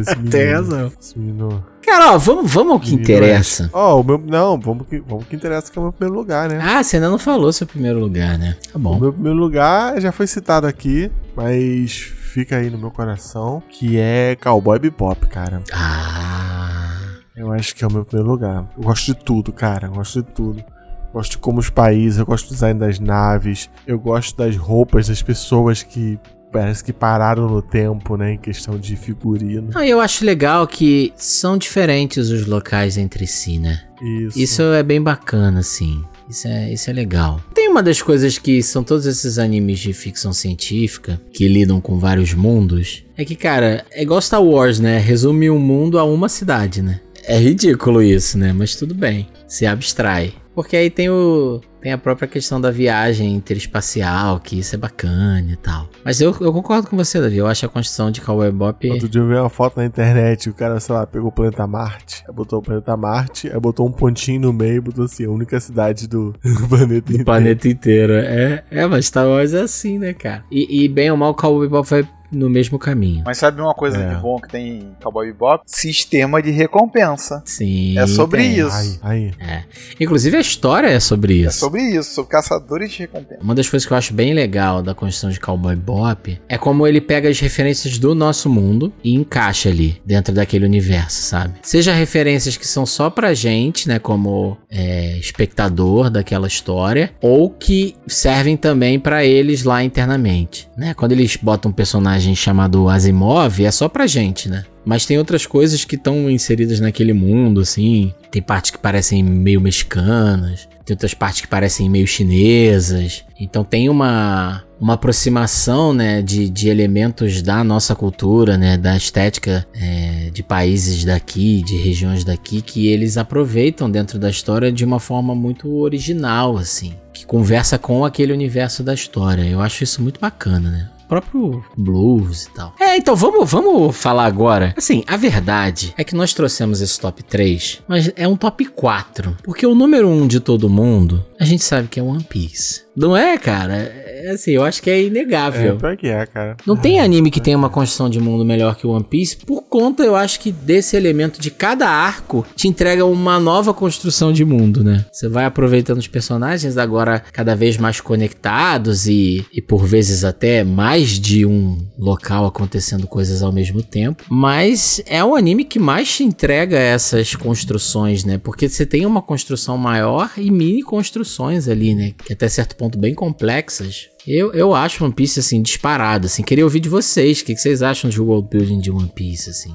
D: Esse menino,
C: Tem razão.
D: esse menino-
C: Cara, ó, vamos, vamos ao que
D: menino
C: interessa.
D: Ó, o meu. Não, vamos que, vamos que interessa que é o meu primeiro lugar, né?
C: Ah, você ainda não falou seu primeiro lugar, né? Tá
D: O
C: bom.
D: meu primeiro lugar já foi citado aqui, mas fica aí no meu coração, que é Cowboy Bebop, cara.
C: Ah.
D: Eu acho que é o meu primeiro lugar. Eu gosto de tudo, cara. Eu gosto de tudo. Gosto de como os países, eu gosto do design das naves, eu gosto das roupas das pessoas que parece que pararam no tempo, né? Em questão de figurino.
C: Não, eu acho legal que são diferentes os locais entre si, né?
D: Isso.
C: Isso é bem bacana, assim. Isso é, isso é legal. Tem uma das coisas que são todos esses animes de ficção científica que lidam com vários mundos. É que, cara, é igual Star Wars, né? Resume um mundo a uma cidade, né? É ridículo isso, né? Mas tudo bem. Se abstrai. Porque aí tem o. Tem a própria questão da viagem interespacial, que isso é bacana e tal. Mas eu, eu concordo com você, Davi. Eu acho a construção de Cowboy Bebop.
D: Outro dia eu vi uma foto na internet, o cara, sei lá, pegou o planeta Marte, aí botou o planeta Marte, aí botou um pontinho no meio e botou assim, a única cidade do, do planeta
C: do
D: inteiro.
C: planeta inteiro. É, é, mas Star Wars é assim, né, cara? E, e bem ou mal, o Cowboy Bebop vai no mesmo caminho.
E: Mas sabe uma coisa
D: É.
E: de bom que tem em Cowboy Bebop? Sistema de recompensa.
C: Sim.
E: É sobre
C: tem.
E: isso.
D: Aí, aí.
C: É. Inclusive a história é sobre
E: É
C: isso.
E: sobre isso, sobre caçadores de recompensa.
C: Uma das coisas que eu acho bem legal da construção de Cowboy Bebop é como ele pega as referências do nosso mundo e encaixa ali dentro daquele universo, sabe? Seja referências que são só pra gente, né, como é, espectador daquela história, ou que servem também pra eles lá internamente, né? Quando eles botam um personagem chamado Asimov, é só pra gente, né? Mas tem outras coisas que estão inseridas naquele mundo, assim. Tem partes que parecem meio mexicanas, tem outras partes que parecem meio chinesas. Então tem uma, uma aproximação, né, de, de elementos da nossa cultura, né, da estética é, de países daqui, de regiões daqui, que eles aproveitam dentro da história de uma forma muito original, assim. Que conversa com aquele universo da história. Eu acho isso muito bacana, né? Próprio blues e tal. É, então vamos, vamos falar agora. Assim, a verdade é que nós trouxemos esse top 3, mas é um top 4. Porque o número 1 de todo mundo, a gente sabe que é One Piece. Não é, cara? É assim, eu acho que é
D: É,
C: inegável.
D: pior que é, cara.
C: Não tem anime que tenha uma construção de mundo melhor que One Piece, por conta, eu acho que desse elemento de cada arco te entrega uma nova construção de mundo, né? Você vai aproveitando os personagens agora cada vez mais conectados e, e por vezes até mais de um local acontecendo coisas ao mesmo tempo. Mas é o anime que mais te entrega essas construções, né? Porque você tem uma construção maior e mini construções ali, né? Que até certo ponto bem complexas. Eu, eu acho One Piece, assim, disparado, assim. Queria ouvir de vocês. O que, que vocês acham de world building de One Piece, assim?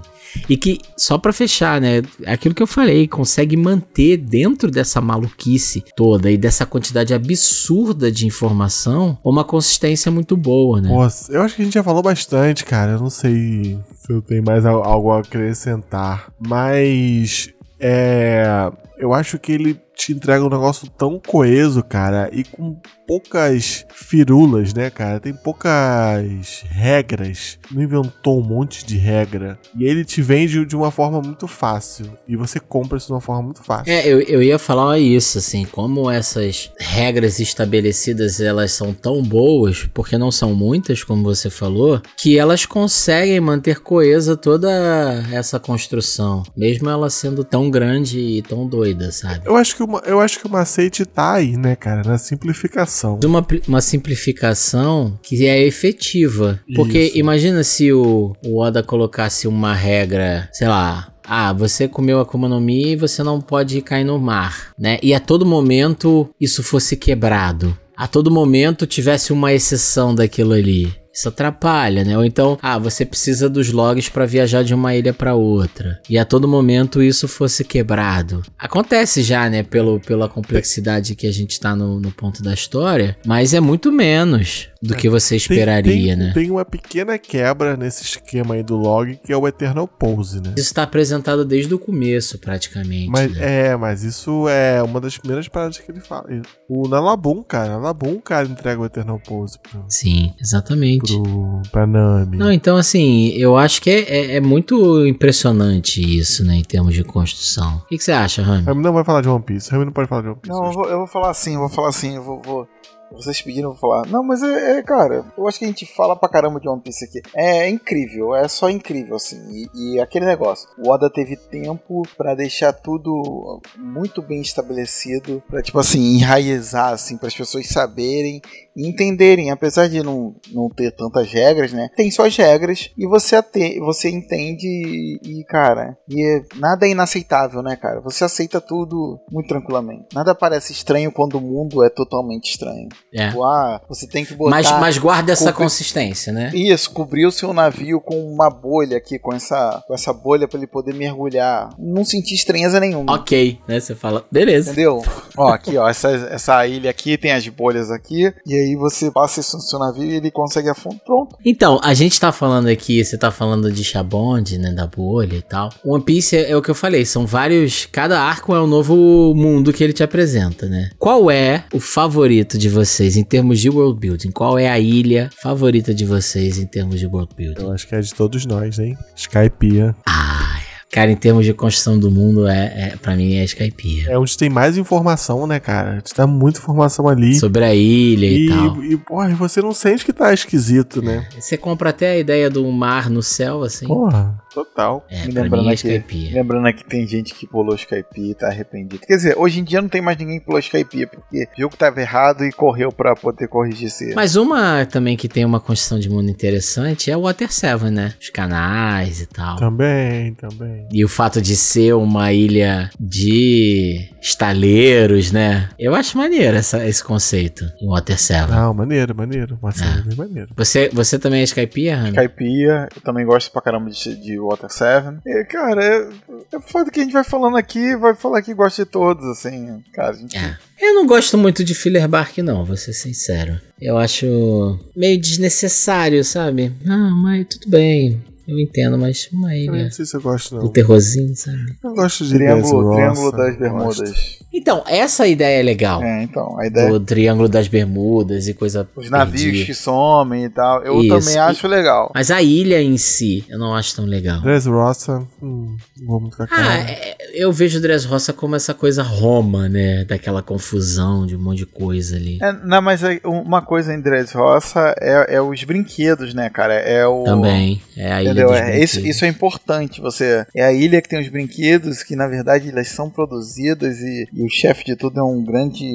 C: E que, só pra fechar, né? Aquilo que eu falei, consegue manter dentro dessa maluquice toda e dessa quantidade absurda de informação uma consistência muito boa, né?
D: Pô, eu acho que a gente já falou bastante, cara. Eu não sei se eu tenho mais al- algo a acrescentar. Mas. É. eu acho que ele te entrega um negócio tão coeso, cara, e com poucas firulas, né, cara? Tem poucas regras. Não inventou um monte de regra. E ele te vende de uma forma muito fácil. E você compra isso de uma forma muito fácil.
C: É, eu, eu ia falar isso, assim, como essas regras estabelecidas, elas são tão boas, porque não são muitas, como você falou, que elas conseguem manter coesa toda essa construção, mesmo ela sendo tão grande e tão doida, sabe?
D: Eu acho que, uma, eu acho que o macete tá aí, né, cara, na simplificação.
C: Uma, uma simplificação que é efetiva. Porque
D: Isso.
C: imagina se o, o Oda colocasse uma regra, sei lá, ah, você comeu a Akuma no Mi e você não pode cair no mar, né? E a todo momento isso fosse quebrado. A todo momento tivesse uma exceção daquilo ali. Isso atrapalha, né? Ou então, ah, você precisa dos logs para viajar de uma ilha para outra. E a todo momento isso fosse quebrado. Acontece já, né? Pelo, pela complexidade que a gente tá no, no ponto da história. Mas é muito menos do que você esperaria,
D: tem,
C: né?
D: Tem uma pequena quebra nesse esquema aí do log, que é o Eternal Pose, né?
C: Isso tá apresentado desde o começo, praticamente.
D: Mas,
C: né?
D: É, mas isso é uma das primeiras paradas que ele fala. O Nalabum, cara, Nalabum, cara, entrega o Eternal Pose pro,
C: Sim, exatamente.
D: Pro, pra Nami.
C: Não, então assim, eu acho que é, é, é muito impressionante isso, né, em termos de construção. O que, que você acha, Rami?
D: Rami não vai falar de One Piece. Rami não pode falar de One Piece.
E: Não, eu vou, eu vou falar assim, eu vou falar assim, eu vou. vou- Vocês pediram, vou falar. Não, mas é, é, cara, eu acho que a gente fala pra caramba de One Piece aqui. É incrível, é só incrível, assim. E, e aquele negócio, o Oda teve tempo pra deixar tudo muito bem estabelecido, pra, tipo assim, enraizar, assim, para as pessoas saberem e entenderem, apesar de não, não ter tantas regras, né? Tem suas regras e você, ate, você entende e, e, cara, e é- nada é inaceitável, né, cara? Você aceita tudo muito tranquilamente. Nada parece estranho quando o mundo é totalmente estranho.
C: É.
E: Tipo, ah, você tem que botar.
C: Mas, mas guarda essa
E: cobrir-
C: consistência, né?
E: Isso, cobrir o seu navio com uma bolha aqui, com essa, com essa bolha pra ele poder mergulhar. Não sentir estranheza nenhuma.
C: Ok, né? Você fala, beleza.
E: Entendeu? ó, aqui, ó, essa, essa ilha aqui tem as bolhas aqui, e aí você passa isso no seu navio e ele consegue afundar. Pronto.
C: Então, a gente tá falando aqui, você tá falando de Shabond, né, da bolha e tal. One Piece é, é o que eu falei, são vários, cada arco é um novo mundo que ele te apresenta, né? Qual é o favorito de vocês em termos de world building? Qual é a ilha favorita de vocês em termos de world building?
D: Eu acho que é de todos nós, hein? Skypiea.
C: Ah, é. cara, em termos de construção do mundo, é, é para mim é Skypiea.
D: É onde tem mais informação, né, cara? Te dá muita informação ali.
C: Sobre a ilha e, tal.
D: E, porra, e você não sente que tá esquisito, né?
C: Você compra até a ideia do mar no céu, assim.
D: Porra, total.
C: É,
E: Me lembrando
C: mim é
E: aqui, lembrando aqui que tem gente que pulou Skype e tá arrependido. Quer dizer, hoje em dia não tem mais ninguém que pulou Skype porque viu que tava errado e correu pra poder corrigir esse.
C: Mas uma também que tem uma construção de mundo interessante é o Water Seven, né? Os canais e tal.
D: Também, também.
C: E o fato de ser uma ilha de estaleiros, né? Eu acho maneiro essa- esse conceito em Water Seven.
D: Não, maneiro, maneiro. Uma
C: É.
D: bem maneiro.
C: Você, você também é Skypiea, Hannah?
E: Skypiea, eu também gosto pra caramba de, de Water 7. E, cara, é, é foda que a gente vai falando aqui, vai falar que gosta de todos, assim. Cara, a gente.
C: É. Eu não gosto muito de Filler Bark, não, vou ser sincero. Eu acho meio desnecessário, sabe? Ah, mas tudo bem. Eu entendo, mas uma
D: Eu
C: ilha
D: não sei se eu gosto,
C: do
D: não.
C: terrorzinho, sabe?
D: Eu gosto de
E: Triângulo, Triângulo das
D: eu gosto.
E: Bermudas.
C: Então, essa ideia é legal.
E: É, então, a ideia.
C: Do Triângulo das Bermudas e coisa.
E: Os navios
C: perdida.
E: que somem e tal. Eu
C: Isso.
E: também acho legal.
C: Mas a ilha em si, eu não acho tão legal.
D: Dressrosa, hum, não vou muito com a cara.
C: Ah, é- eu vejo Dressrosa como essa coisa Roma, né? Daquela confusão de um monte de coisa ali.
E: É, não, mas é- uma coisa em Dressrosa é, é os brinquedos, né, cara? É o.
C: Também. É a ilha
E: Entendeu?
C: dos
E: É, isso, isso é importante. Você é a ilha que tem os brinquedos que na verdade elas são produzidas e, o chefe de tudo é um grande,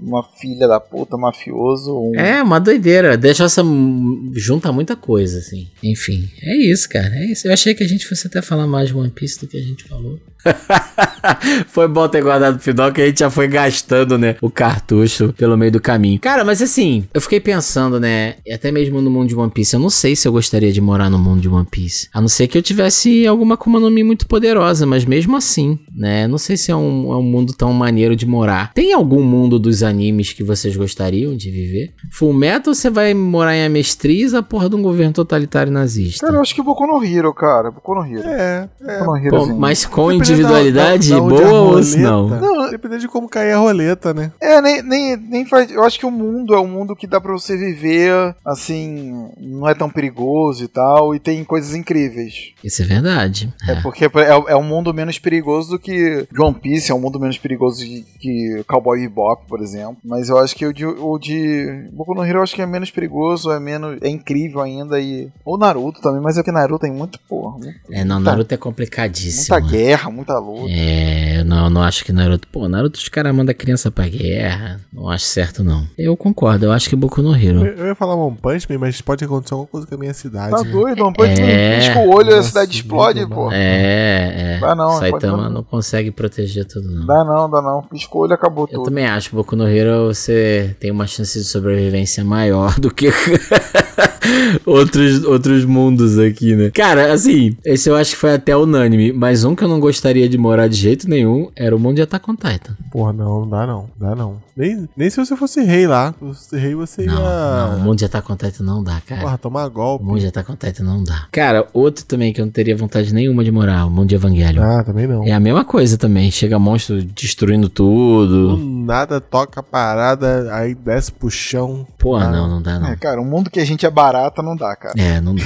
E: uma filha da puta mafioso. Um...
C: É, uma doideira. Dressrosa hum, junta muita coisa, assim. Enfim, é isso, cara. É isso. Eu achei que a gente fosse até falar mais de One Piece do que a gente falou. foi bom ter guardado o final que a gente já foi gastando, né, o cartucho pelo meio do caminho. Cara, mas assim, eu fiquei pensando, né, e até mesmo no mundo de One Piece, eu não sei se eu gostaria de morar no mundo de One Piece. A não ser que eu tivesse alguma Akuma no Mi muito poderosa, mas mesmo assim, né, não sei se é um, é um mundo tão maneiro de morar. Tem algum mundo dos animes que vocês gostariam de viver? Full Metal você vai morar em Amestriz, a porra de um governo totalitário nazista?
E: Cara, eu acho que Boku no Hero, cara. Boku no Hero.
D: É, é.
E: Boku no Hero,
C: Pô,
E: assim.
C: mas com
D: Dependendo
C: individualidade
D: da- da- da onde
C: boa ou não?
D: Não, dependendo de como cair a roleta, né?
E: É, nem, nem, nem faz. Eu acho que o mundo é um mundo que dá pra você viver, assim, não é tão perigoso e tal, e tem coisas incríveis.
C: Isso é verdade.
E: É, porque é, é um mundo menos perigoso do que One Piece, é um mundo menos perigoso de- que Cowboy Bebop, por exemplo. Mas eu acho que o de, o de Boku no Hero eu acho que é menos perigoso, é menos. é incrível ainda. E. Ou Naruto também, mas é que Naruto tem muito porra. muito-
C: É, não,
E: muita-
C: Naruto é complicadíssimo.
E: Muita guerra, muita luta.
C: É, eu não, não acho que Naruto. Pô, Naruto os caras mandam a criança pra guerra. Não acho certo, não. Eu concordo, eu acho que Boku no
D: Eu,
C: Hero.
D: eu ia falar One Punch Man, mas pode acontecer alguma coisa com a minha cidade.
E: Tá
D: né?
E: doido, não pode
C: É.
E: pisca o olho e a cidade explode, pô.
C: É, é.
E: Dá não,
C: Saitama
E: pode-
C: não consegue proteger tudo, não.
E: Dá não, dá não. Pisca o olho e acabou
C: Eu
E: tudo.
C: também acho que Boku no Hero você tem uma chance de sobrevivência maior do que outros, outros mundos aqui, né? Cara, assim, esse eu acho que foi até unânime, mas um que eu não gostaria de morar de jeito nenhum era o mundo de Attack on Titan.
D: Porra, não, não dá não. Dá não. Nem, nem se você fosse rei lá. Se fosse rei, você
C: Não,
D: ia.
C: não, o mundo de Attack on Titan não dá, cara.
D: Porra, tomar
C: O
D: golpe.
C: mundo de Attack on Titan não dá. Cara, outro também que eu não teria vontade nenhuma de morar, o mundo de Evangelion.
D: Ah, também não.
C: É a mesma coisa também, chega monstro destruindo
D: Do
C: tudo.
D: nada toca a parada, aí desce pro chão.
C: Pô,
D: Ah,
C: não, não dá não.
E: É, cara, um mundo que a gente é barata não dá, cara.
C: É, não dá.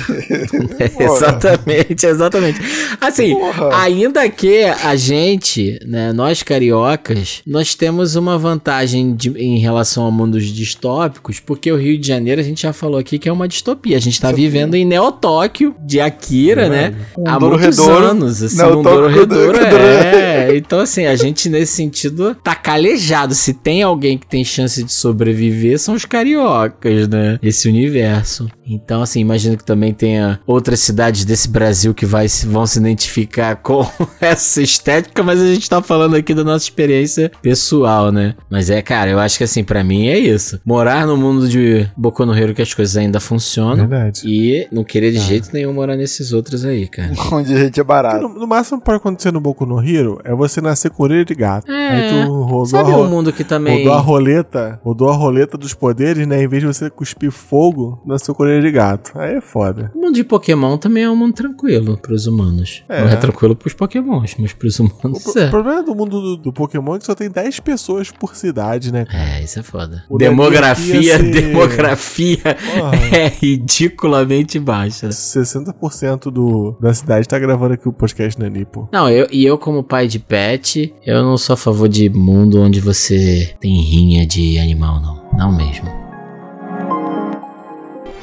C: É, exatamente, exatamente. Assim,
E: Porra.
C: ainda que a gente, né, nós cariocas, nós temos uma vantagem de- em relação a mundos distópicos, porque o Rio de Janeiro, a gente já falou aqui que é uma distopia. A gente tá vivendo em Neo-Tóquio, de Akira, né?
E: Um
C: Há muitos
E: Redouro.
C: anos, assim, um Redouro. é. Então, assim, a gente, nesse sentido, tá calejado. Se tem alguém que tem chance de sobreviver, são os cariocas, né? Esse universo. Então, assim, imagino que também tenha outras cidades desse Brasil que vai, vão se identificar com essa estética, mas a gente tá falando aqui da nossa experiência pessoal, né? Mas é, cara, eu acho que, assim, pra mim é isso. Morar no mundo de Boku no Hero que as coisas ainda funcionam.
D: Verdade.
C: E não querer de jeito nenhum morar nesses outros aí, cara.
E: Onde a gente é barato.
D: No, no máximo que pode acontecer no Boku no Hero é você nascer com orelha de gato.
C: É.
D: Aí tu rodou,
C: Sabe
D: a,
C: um mundo que também.
D: rodou a roleta, rodou a roleta dos poderes, né? Em vez de você cuspir fogo, nasceu com de gato. Aí é foda.
C: O mundo de Pokémon também é um mundo tranquilo pros humanos.
D: É.
C: Não é tranquilo pros Pokémons, mas pros
D: O,
C: humanos
D: pro-
C: é.
D: problema do mundo do, do Pokémon é que só tem 10 pessoas por cidade, né? cara?
C: É, isso é foda.
D: O
C: demografia, demografia
D: Porra.
C: é ridiculamente baixa.
D: 60% do, da cidade tá gravando aqui o podcast na Nipo.
C: Não, eu, e eu como pai de pet, eu não sou a favor de mundo onde você tem rinha de animal, não. Não mesmo.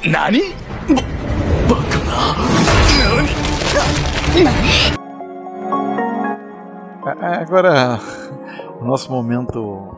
B: Nani?
E: É, Agora, o nosso momento,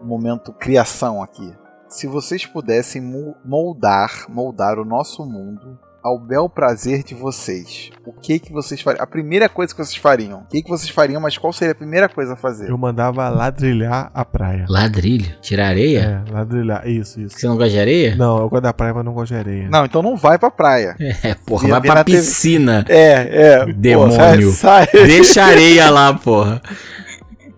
E: momento criação aqui. Se vocês pudessem moldar, moldar o nosso mundo ao bel prazer de vocês, o que que vocês fariam? A primeira coisa que vocês fariam? O que que vocês fariam, mas qual seria a primeira coisa a fazer?
D: Eu mandava ladrilhar a praia.
C: Ladrilho? Tirar areia?
D: É, ladrilhar. Isso, isso.
C: Você não gosta de areia?
D: Não, eu gosto da praia, mas não gosto de areia.
E: Não, então não vai pra praia.
C: É, porra, vai pra
E: na TV.
C: piscina.
E: É, é.
C: Demônio.
E: Pô, sai, sai.
C: Deixa areia lá, porra.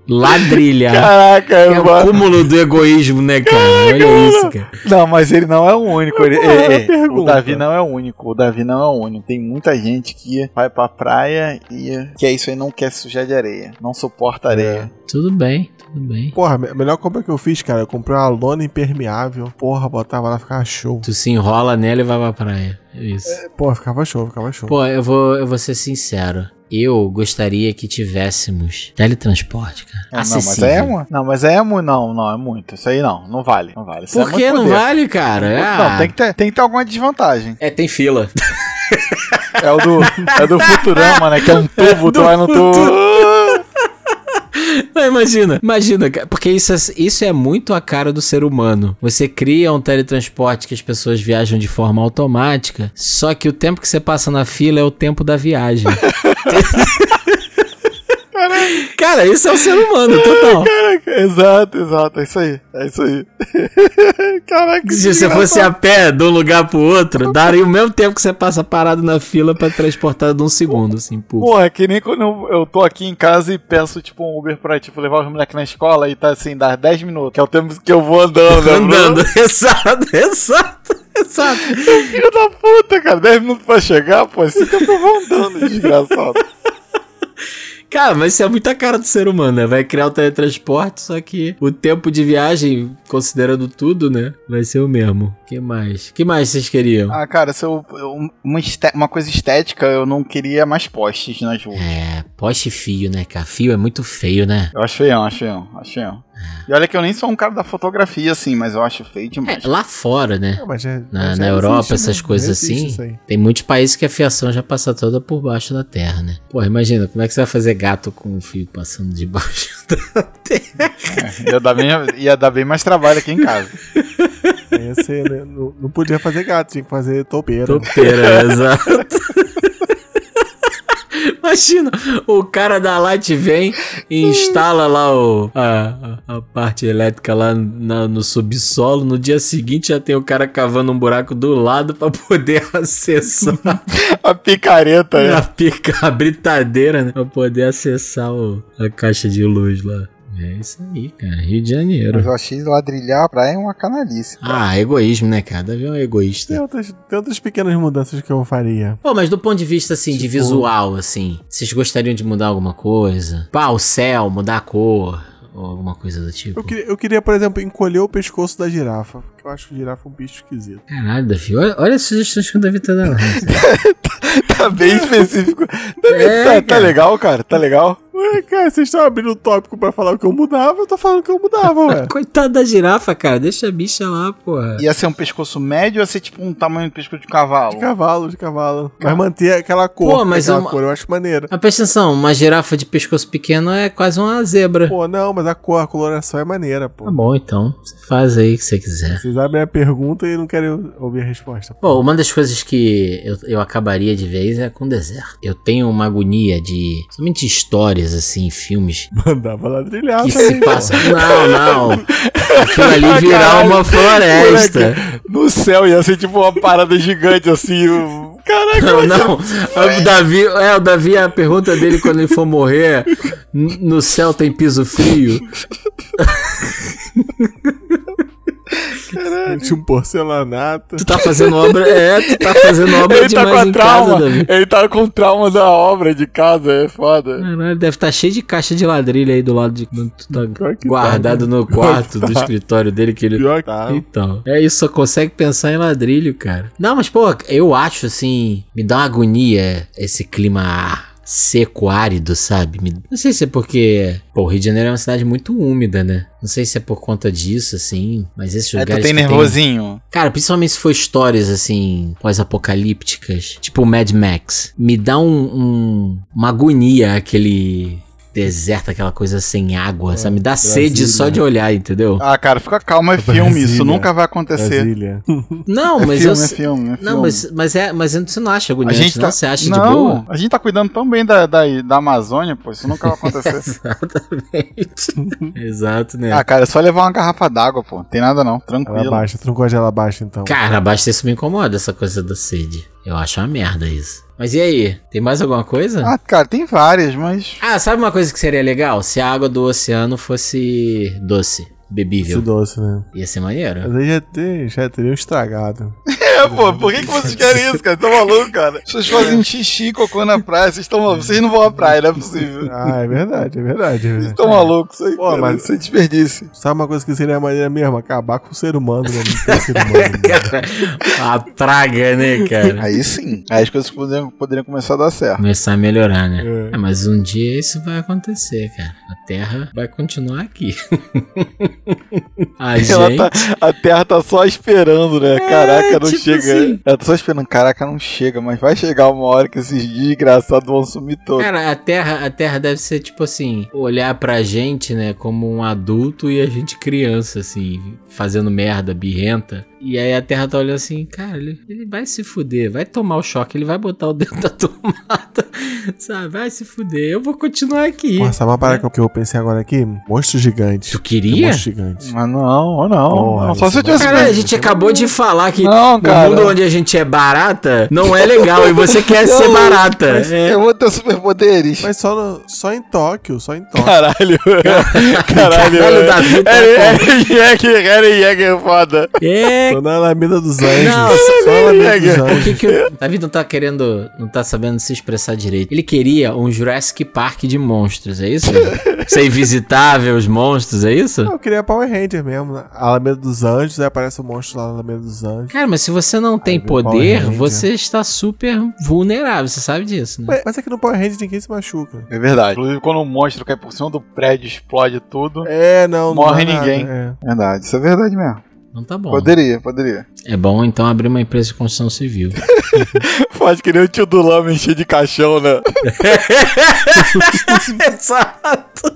C: Ladrilha.
E: Caraca,
C: É o
E: mano.
C: cúmulo do egoísmo, né, cara? Olha isso, cara.
E: Não, mas ele não é o único. Ele,
D: é a
E: é- é, o? Davi não é o único. O Davi não é o único. Tem muita gente que vai pra praia e que é isso aí, não quer sujar de areia. Não suporta areia.
C: Tudo bem, tudo bem.
D: Porra, a melhor compra que eu fiz, cara, eu comprei uma lona impermeável. Porra, botava lá, ficava show.
C: Tu se enrola nela e vai pra praia. É isso.
D: Porra, ficava show, ficava show.
C: Pô, eu vou, eu vou ser sincero. Eu gostaria que tivéssemos teletransporte, cara.
E: É, não, mas é muito. Não, mas aí é muito. Não, não, é muito. Isso aí não, não vale. Não vale. Isso
C: Por
E: é
C: que não
E: poder.
C: vale, cara? Ah,
E: Não, tem que, ter, tem que ter alguma desvantagem.
C: É, tem fila.
E: É o do, é do Futurama, né? Que é um tubo, tu vai no tubo.
C: Não, imagina, imagina, porque isso é, isso é muito a cara do ser humano. Você cria um teletransporte que as pessoas viajam de forma automática, só que o tempo que você passa na fila é o tempo da viagem. Cara, isso é o ser humano, total.
E: Caraca, exato, exato. É isso aí. É isso aí. Caraca,
C: Se você fosse a pé de um lugar pro outro, daria o mesmo tempo que você passa parado na fila pra transportar de um segundo, assim, pô.
E: Porra, é que nem quando eu, tô aqui em casa e peço, tipo, um Uber pra, tipo, levar os moleques na escola e tá assim, dá 10 minutos, que é o tempo que eu vou andando, né,
C: Andando, exato, exato, exato.
E: Filho da puta, cara, 10 minutos pra chegar, pô, esse tempo eu vou andando, desgraçado.
C: Cara, mas isso é muita cara do ser humano, né? Vai criar o teletransporte, só que o tempo de viagem, considerando tudo, né? Vai ser o mesmo. que mais? que mais vocês queriam?
E: Ah, cara, se eu, eu- uma, uma coisa estética, eu não queria mais postes nas ruas.
C: É, poste e fio, né, cara? Fio é muito feio, né?
E: Eu acho feião, acho feião, acho feião. E olha que eu nem sou um cara da fotografia, assim, mas eu acho feio demais.
C: É, lá fora, né?
D: Não, mas já-
C: Na,
D: mas
C: na
D: já
C: Europa,
D: existe,
C: essas
D: né?
C: coisas assim. Tem muitos países que a fiação já passa toda por baixo da terra, né? Porra, imagina, como é que você vai fazer gato com um fio passando debaixo da terra?
E: Ia dar, bem, ia dar bem mais trabalho aqui em casa.
D: Esse, né, não, não podia fazer gato, tinha que fazer topeira.
C: Topeira, exato. Imagina, o cara da Light vem e instala lá o, a, a- a parte elétrica lá na- no subsolo. No dia seguinte já tem o cara cavando um buraco do lado pra poder acessar
E: A picareta,
C: a
E: né?
C: pica, a britadeira, né? Pra poder acessar o- a caixa de luz lá. É isso aí, cara. Rio de Janeiro.
E: Mas eu achei ladrilhar a praia uma canalice.
C: Ah, egoísmo, né, cara? Davi é um egoísta.
D: Tem outras, tem outras pequenas mudanças que eu faria.
C: Pô, mas do ponto de vista, assim, de
D: Tipo-
C: visual, assim, vocês gostariam de mudar alguma coisa? Pá, o céu, mudar a cor, ou alguma coisa do tipo?
D: Eu queria, eu queria, por exemplo, encolher o pescoço da girafa. Porque eu acho que girafa é um bicho esquisito.
C: Caralho, Davi, olha, olha as sugestões que o Davi tá dando.
E: Tá bem específico.
C: É,
E: tá, tá
C: cara.
E: legal, cara? Tá legal?
D: Ué, cara, vocês estão abrindo o tópico pra falar o que eu mudava, eu tô falando o que eu mudava, ué.
C: Coitada da girafa, cara, deixa a bicha lá, porra.
E: Ia ser um pescoço médio ou ia ser tipo um tamanho do pescoço de cavalo?
D: De cavalo, de cavalo. Mas manter aquela cor.
C: Pô, mas
D: aquela
C: uma-
D: cor, eu acho maneiro.
C: Mas presta atenção, uma girafa de pescoço pequeno é quase uma zebra.
D: Pô, não, mas a cor, a coloração é maneira, pô.
C: Tá bom, então. Você faz aí o que você quiser.
D: Vocês abrem a pergunta e não querem ouvir a resposta.
C: Pô, uma das coisas que eu, eu acabaria de vez é com o deserto. Eu tenho uma agonia de. Somente histórias, assim, filmes
D: Mandava ladrilhar
C: que se
D: pô.
C: passam. Não, não. Aquilo ali virar uma floresta.
E: No céu ia ser tipo uma parada gigante assim. o- Caraca,
C: Não, não. O Davi, é, o Davi, a pergunta dele quando ele for morrer: n- no céu tem piso frio?
D: Tinha um porcelanato.
C: Tu tá fazendo obra. É, tu tá fazendo obra
E: ele tá
C: demais
E: com
C: em
E: trauma.
C: casa, Davi.
E: ele tá com trauma da obra de casa, é foda.
C: Caralho, deve estar cheio de caixa de ladrilho aí do lado de. Tu tá
D: Pior que
C: guardado
D: tá,
C: no quarto do
D: tá.
C: escritório dele que ele.
D: Pior que tá.
C: Então, é isso, só consegue pensar em ladrilho, cara. Não, mas, pô, eu acho assim, me dá uma agonia esse clima seco, árido, sabe? Não sei se é porque, pô, o Rio de Janeiro é uma cidade muito úmida, né? Não sei se é por conta disso, assim, mas esses
E: É,
C: lugares
E: tu tem nervosinho.
C: Cara, principalmente se for histórias assim, pós-apocalípticas, tipo Mad Max, me dá um, um- uma agonia aquele deserto, aquela coisa sem água, sabe? Me dá sede
D: Brasília.
C: só de olhar, entendeu?
E: Ah, cara, fica calma, é filme, isso
D: Brasília.
E: nunca vai acontecer.
D: Brasília.
C: Não,
E: É
C: mas
E: filme,
C: eu.
E: é filme, é
C: Não,
E: filme.
C: mas, mas, é, mas você não acha
E: A
C: agoniante,
E: gente
C: não?
E: tá...
C: Você acha
E: não,
C: de boa?
E: a gente tá cuidando tão bem da, da, da Amazônia, pô, isso nunca vai acontecer.
C: Exatamente. Exato, né?
E: ah, cara, é só levar uma garrafa d'água, pô, tem nada não,
D: Ela
E: tranquilo.
D: baixa, tu não gosta de ela baixa, então.
C: Cara, baixa isso me incomoda, essa coisa da sede. Eu acho uma merda isso. Mas e aí? Tem mais alguma coisa?
E: Ah, cara, tem várias, mas...
C: Ah, sabe uma coisa que seria legal? Se a água do oceano fosse doce, bebível.
D: doce, né?
C: Ia ser maneiro.
D: Mas aí já, tem, já teriam estragado.
E: É, pô, por que, que vocês querem isso, cara? Vocês estão malucos, cara? As pessoas fazem xixi, cocô na praia, vocês estão malucos. Vocês não vão à praia, não é possível.
D: Ah, é verdade, é verdade. É
E: Vocês estão malucos, isso aí,
D: Pô,
E: cara,
D: mas-
E: isso é desperdício.
D: Sabe uma coisa que seria maneira mesmo? Acabar com o ser humano, né? Não tem ser humano. né?
C: A praga, né, cara?
E: Aí sim. Aí as coisas poderiam, poderiam começar a dar certo.
C: Começar a melhorar, né?
D: É.
C: É, mas um dia isso vai acontecer, cara. A Terra vai continuar aqui. a
E: Ela
C: gente...
E: tá, a Terra tá só esperando, né? Caraca, não
C: tipo
E: chega.
C: Assim.
E: Ela tá só esperando. Caraca, não chega, mas vai chegar uma hora que esses desgraçados vão sumir todos.
C: Cara, a Terra, a Terra deve ser tipo assim, olhar pra gente, né, como um adulto e a gente criança, assim, fazendo merda, birrenta. E aí a Terra tá olhando assim, cara, ele, ele vai se fuder, vai tomar o choque, ele vai botar o dedo da tomada, sabe? Vai se fuder, eu vou continuar aqui.
D: Pô, sabe uma parada que eu pensei agora aqui? Monstro gigante.
C: Tu queria?
D: Monstro gigante.
E: Mas não, não.
D: Porra,
E: não. Só se eu
D: isso
E: tivesse.
C: Cara, a gente acabou de falar que
E: Não,
C: o
E: cara.
C: mundo onde a gente é barata não é legal e você quer ser barata. É.
E: Eu vou ter superpoderes.
D: Mas só, no- só em Tóquio, só em Tóquio.
E: Caralho. Caralho.
C: Caralho, Davi tá
E: Eren
C: com-
E: Eren Jäger, Eren Jäger é foda.
C: É,
D: Tô na Alameda dos Anjos.
C: Não,
D: só na Alameda dos
C: O
D: Anjos.
C: que que o Davi não tá querendo, não tá sabendo se expressar direito. Ele queria um Jurassic Park de monstros, é isso? Ser invisitável os monstros, é isso?
D: Eu queria Power Ranger mesmo. né? Alameda dos Anjos, aí aparece o monstro lá na Alameda dos Anjos.
C: Cara, mas se você não tem
D: o
C: poder, você está super vulnerável, você sabe disso, né?
D: Mas, mas é que no Power Ranger ninguém se machuca.
E: É verdade. Inclusive, quando o monstro cai por cima do prédio, explode tudo.
D: É, não, não
E: Morre
D: nada,
E: ninguém.
D: é.
E: Verdade, isso é verdade mesmo.
C: Não tá bom.
E: Poderia, poderia.
C: É bom então abrir uma empresa de construção civil.
E: Pode que nem o tio do Lama encher de caixão, né?
C: exato.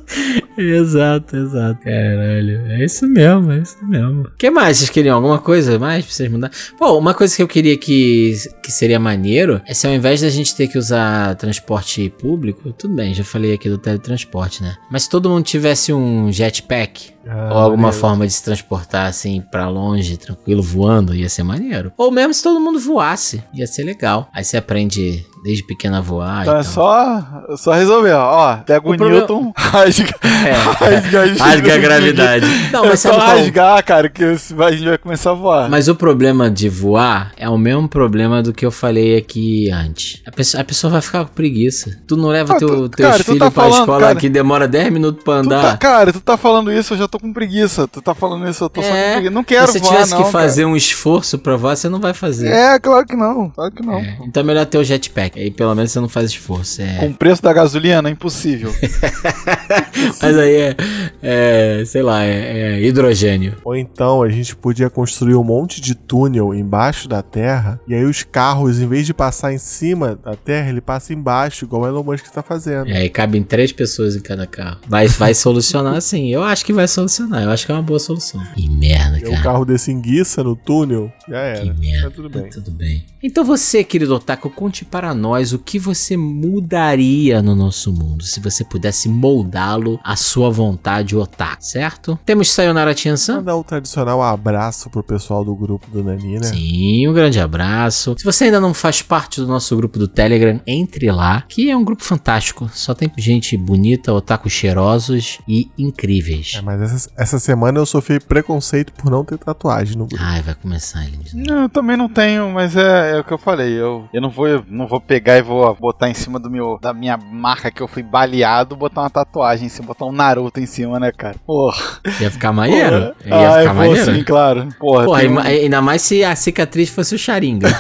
C: Exato, exato. Caralho. É isso mesmo, é isso mesmo. O que mais? Vocês queriam alguma coisa mais pra vocês mudar? Pô, uma coisa que eu queria que, que seria maneiro é se ao invés da gente ter que usar transporte público, tudo bem, já falei aqui do teletransporte, né? Mas se todo mundo tivesse um jetpack,
D: Ah,
C: ou alguma forma de se transportar assim pra longe, tranquilo, voando, ia ser maneiro. Ou mesmo se todo mundo voasse, ia ser legal. Aí você aprende desde pequeno a voar.
E: Então
C: e
E: é só, só resolver, ó. Ó, pega o,
C: O problema-
E: Newton, rasga,
C: É.
E: rasga, as-
C: Rasga a gravidade. Não,
E: é
C: mas
E: só
C: sabe qual-
E: rasgar, cara, que a gente vai começar a voar.
C: Mas o problema de voar é o mesmo problema do que eu falei aqui antes. A pessoa, a pessoa vai ficar com preguiça. Tu não leva
E: Ah,
C: teu,
E: tu-
C: teus
E: cara, tu
C: filhos
E: tá
C: pra
E: falando,
C: escola
E: cara.
C: que demora 10 minutos pra
E: Tu tá-
C: andar.
E: cara, tu tá falando isso, eu já tô com preguiça. Tu tá falando isso, eu tô só com
C: é,
E: preguiça. Não quero
C: se você
E: voar,
C: tivesse
E: não,
C: que fazer um esforço pra voar, você não vai fazer.
E: É, claro que não, claro que não.
C: É, Então é melhor ter o jetpack. Aí pelo menos você não faz esforço. É.
E: Com o preço da gasolina, é impossível.
C: Mas aí é, é, sei lá, é, é hidrogênio.
D: Ou então a gente podia construir um monte de túnel embaixo da Terra e aí os carros, em vez de passar em cima da Terra, ele passa embaixo, igual o Elon Musk tá fazendo.
C: E aí cabem três pessoas em cada carro. Vai, vai solucionar sim. Eu acho que vai solucionar. Eu acho que é uma boa solução. Que merda,
D: E aí o
C: cara.
D: carro desse enguiça no túnel, já era.
C: Que merda.
D: Tá tudo bem.
C: Tudo bem. Então você, querido Otaku, conte para nós o que você mudaria no nosso mundo se você pudesse moldá-lo à sua vontade, Otaku, certo? Temos Sayonara Tiansan?
D: Mandar o tradicional abraço pro pessoal do grupo do Nani, né?
C: Sim, um grande abraço. Se você ainda não faz parte do nosso grupo do Telegram, entre lá, que é um grupo fantástico. Só tem gente bonita, otaku cheirosos e incríveis.
D: É, mas essa, essa semana eu sofri preconceito por não ter tatuagem no grupo.
C: Ai, vai começar ele.
E: Não, eu também não tenho, mas é, é o que eu falei. Eu, eu não, vou, não vou pegar e vou botar em cima do meu, da minha marca que eu fui baleado, botar uma tatuagem em cima, botar um Naruto em cima, né, cara? Porra.
C: Ia ficar maneiro? Ia
E: ah,
C: ficar
E: vou
C: maneiro?
E: sim, claro. Porra,
C: Porra,
E: tem
C: ainda mais se a cicatriz fosse o Sharingan.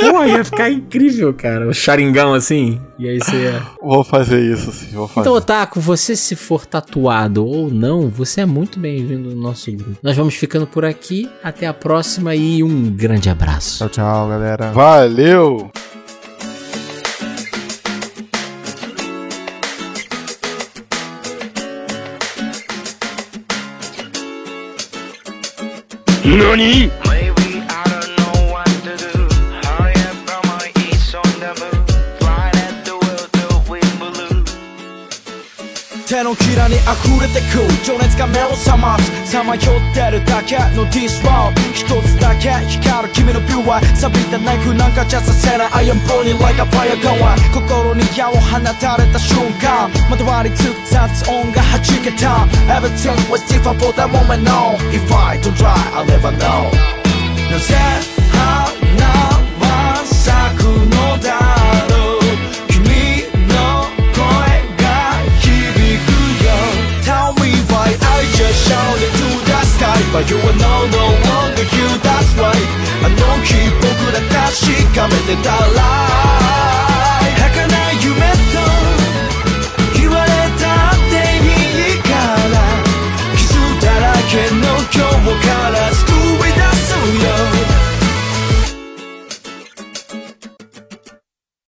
C: Porra, ia ficar incrível, cara. O Sharingão assim. E aí você ia.
E: vou fazer isso, sim, vou fazer.
C: Então, Otaku, você se for tatuado ou não, você é muito bem-vindo no nosso grupo. Nós vamos ficando por aqui. Até a próxima e um grande abraço.
D: Tchau, tchau, galera.
E: Valeu!
B: NANI? のキラに溢れてく情熱が目を覚ます。さまよってるだけのディスワー。一つだけ光る君のビューは。錆びたナイフなんかじゃさせない。I am burning like a fire g o i 心に矢を放たれた瞬間。まとわりつく雑音が弾けた。Everything was different for that moment no If I don't try I'll never know なぜ But you are no, no longer you, that's right あの日僕ら確かめてたら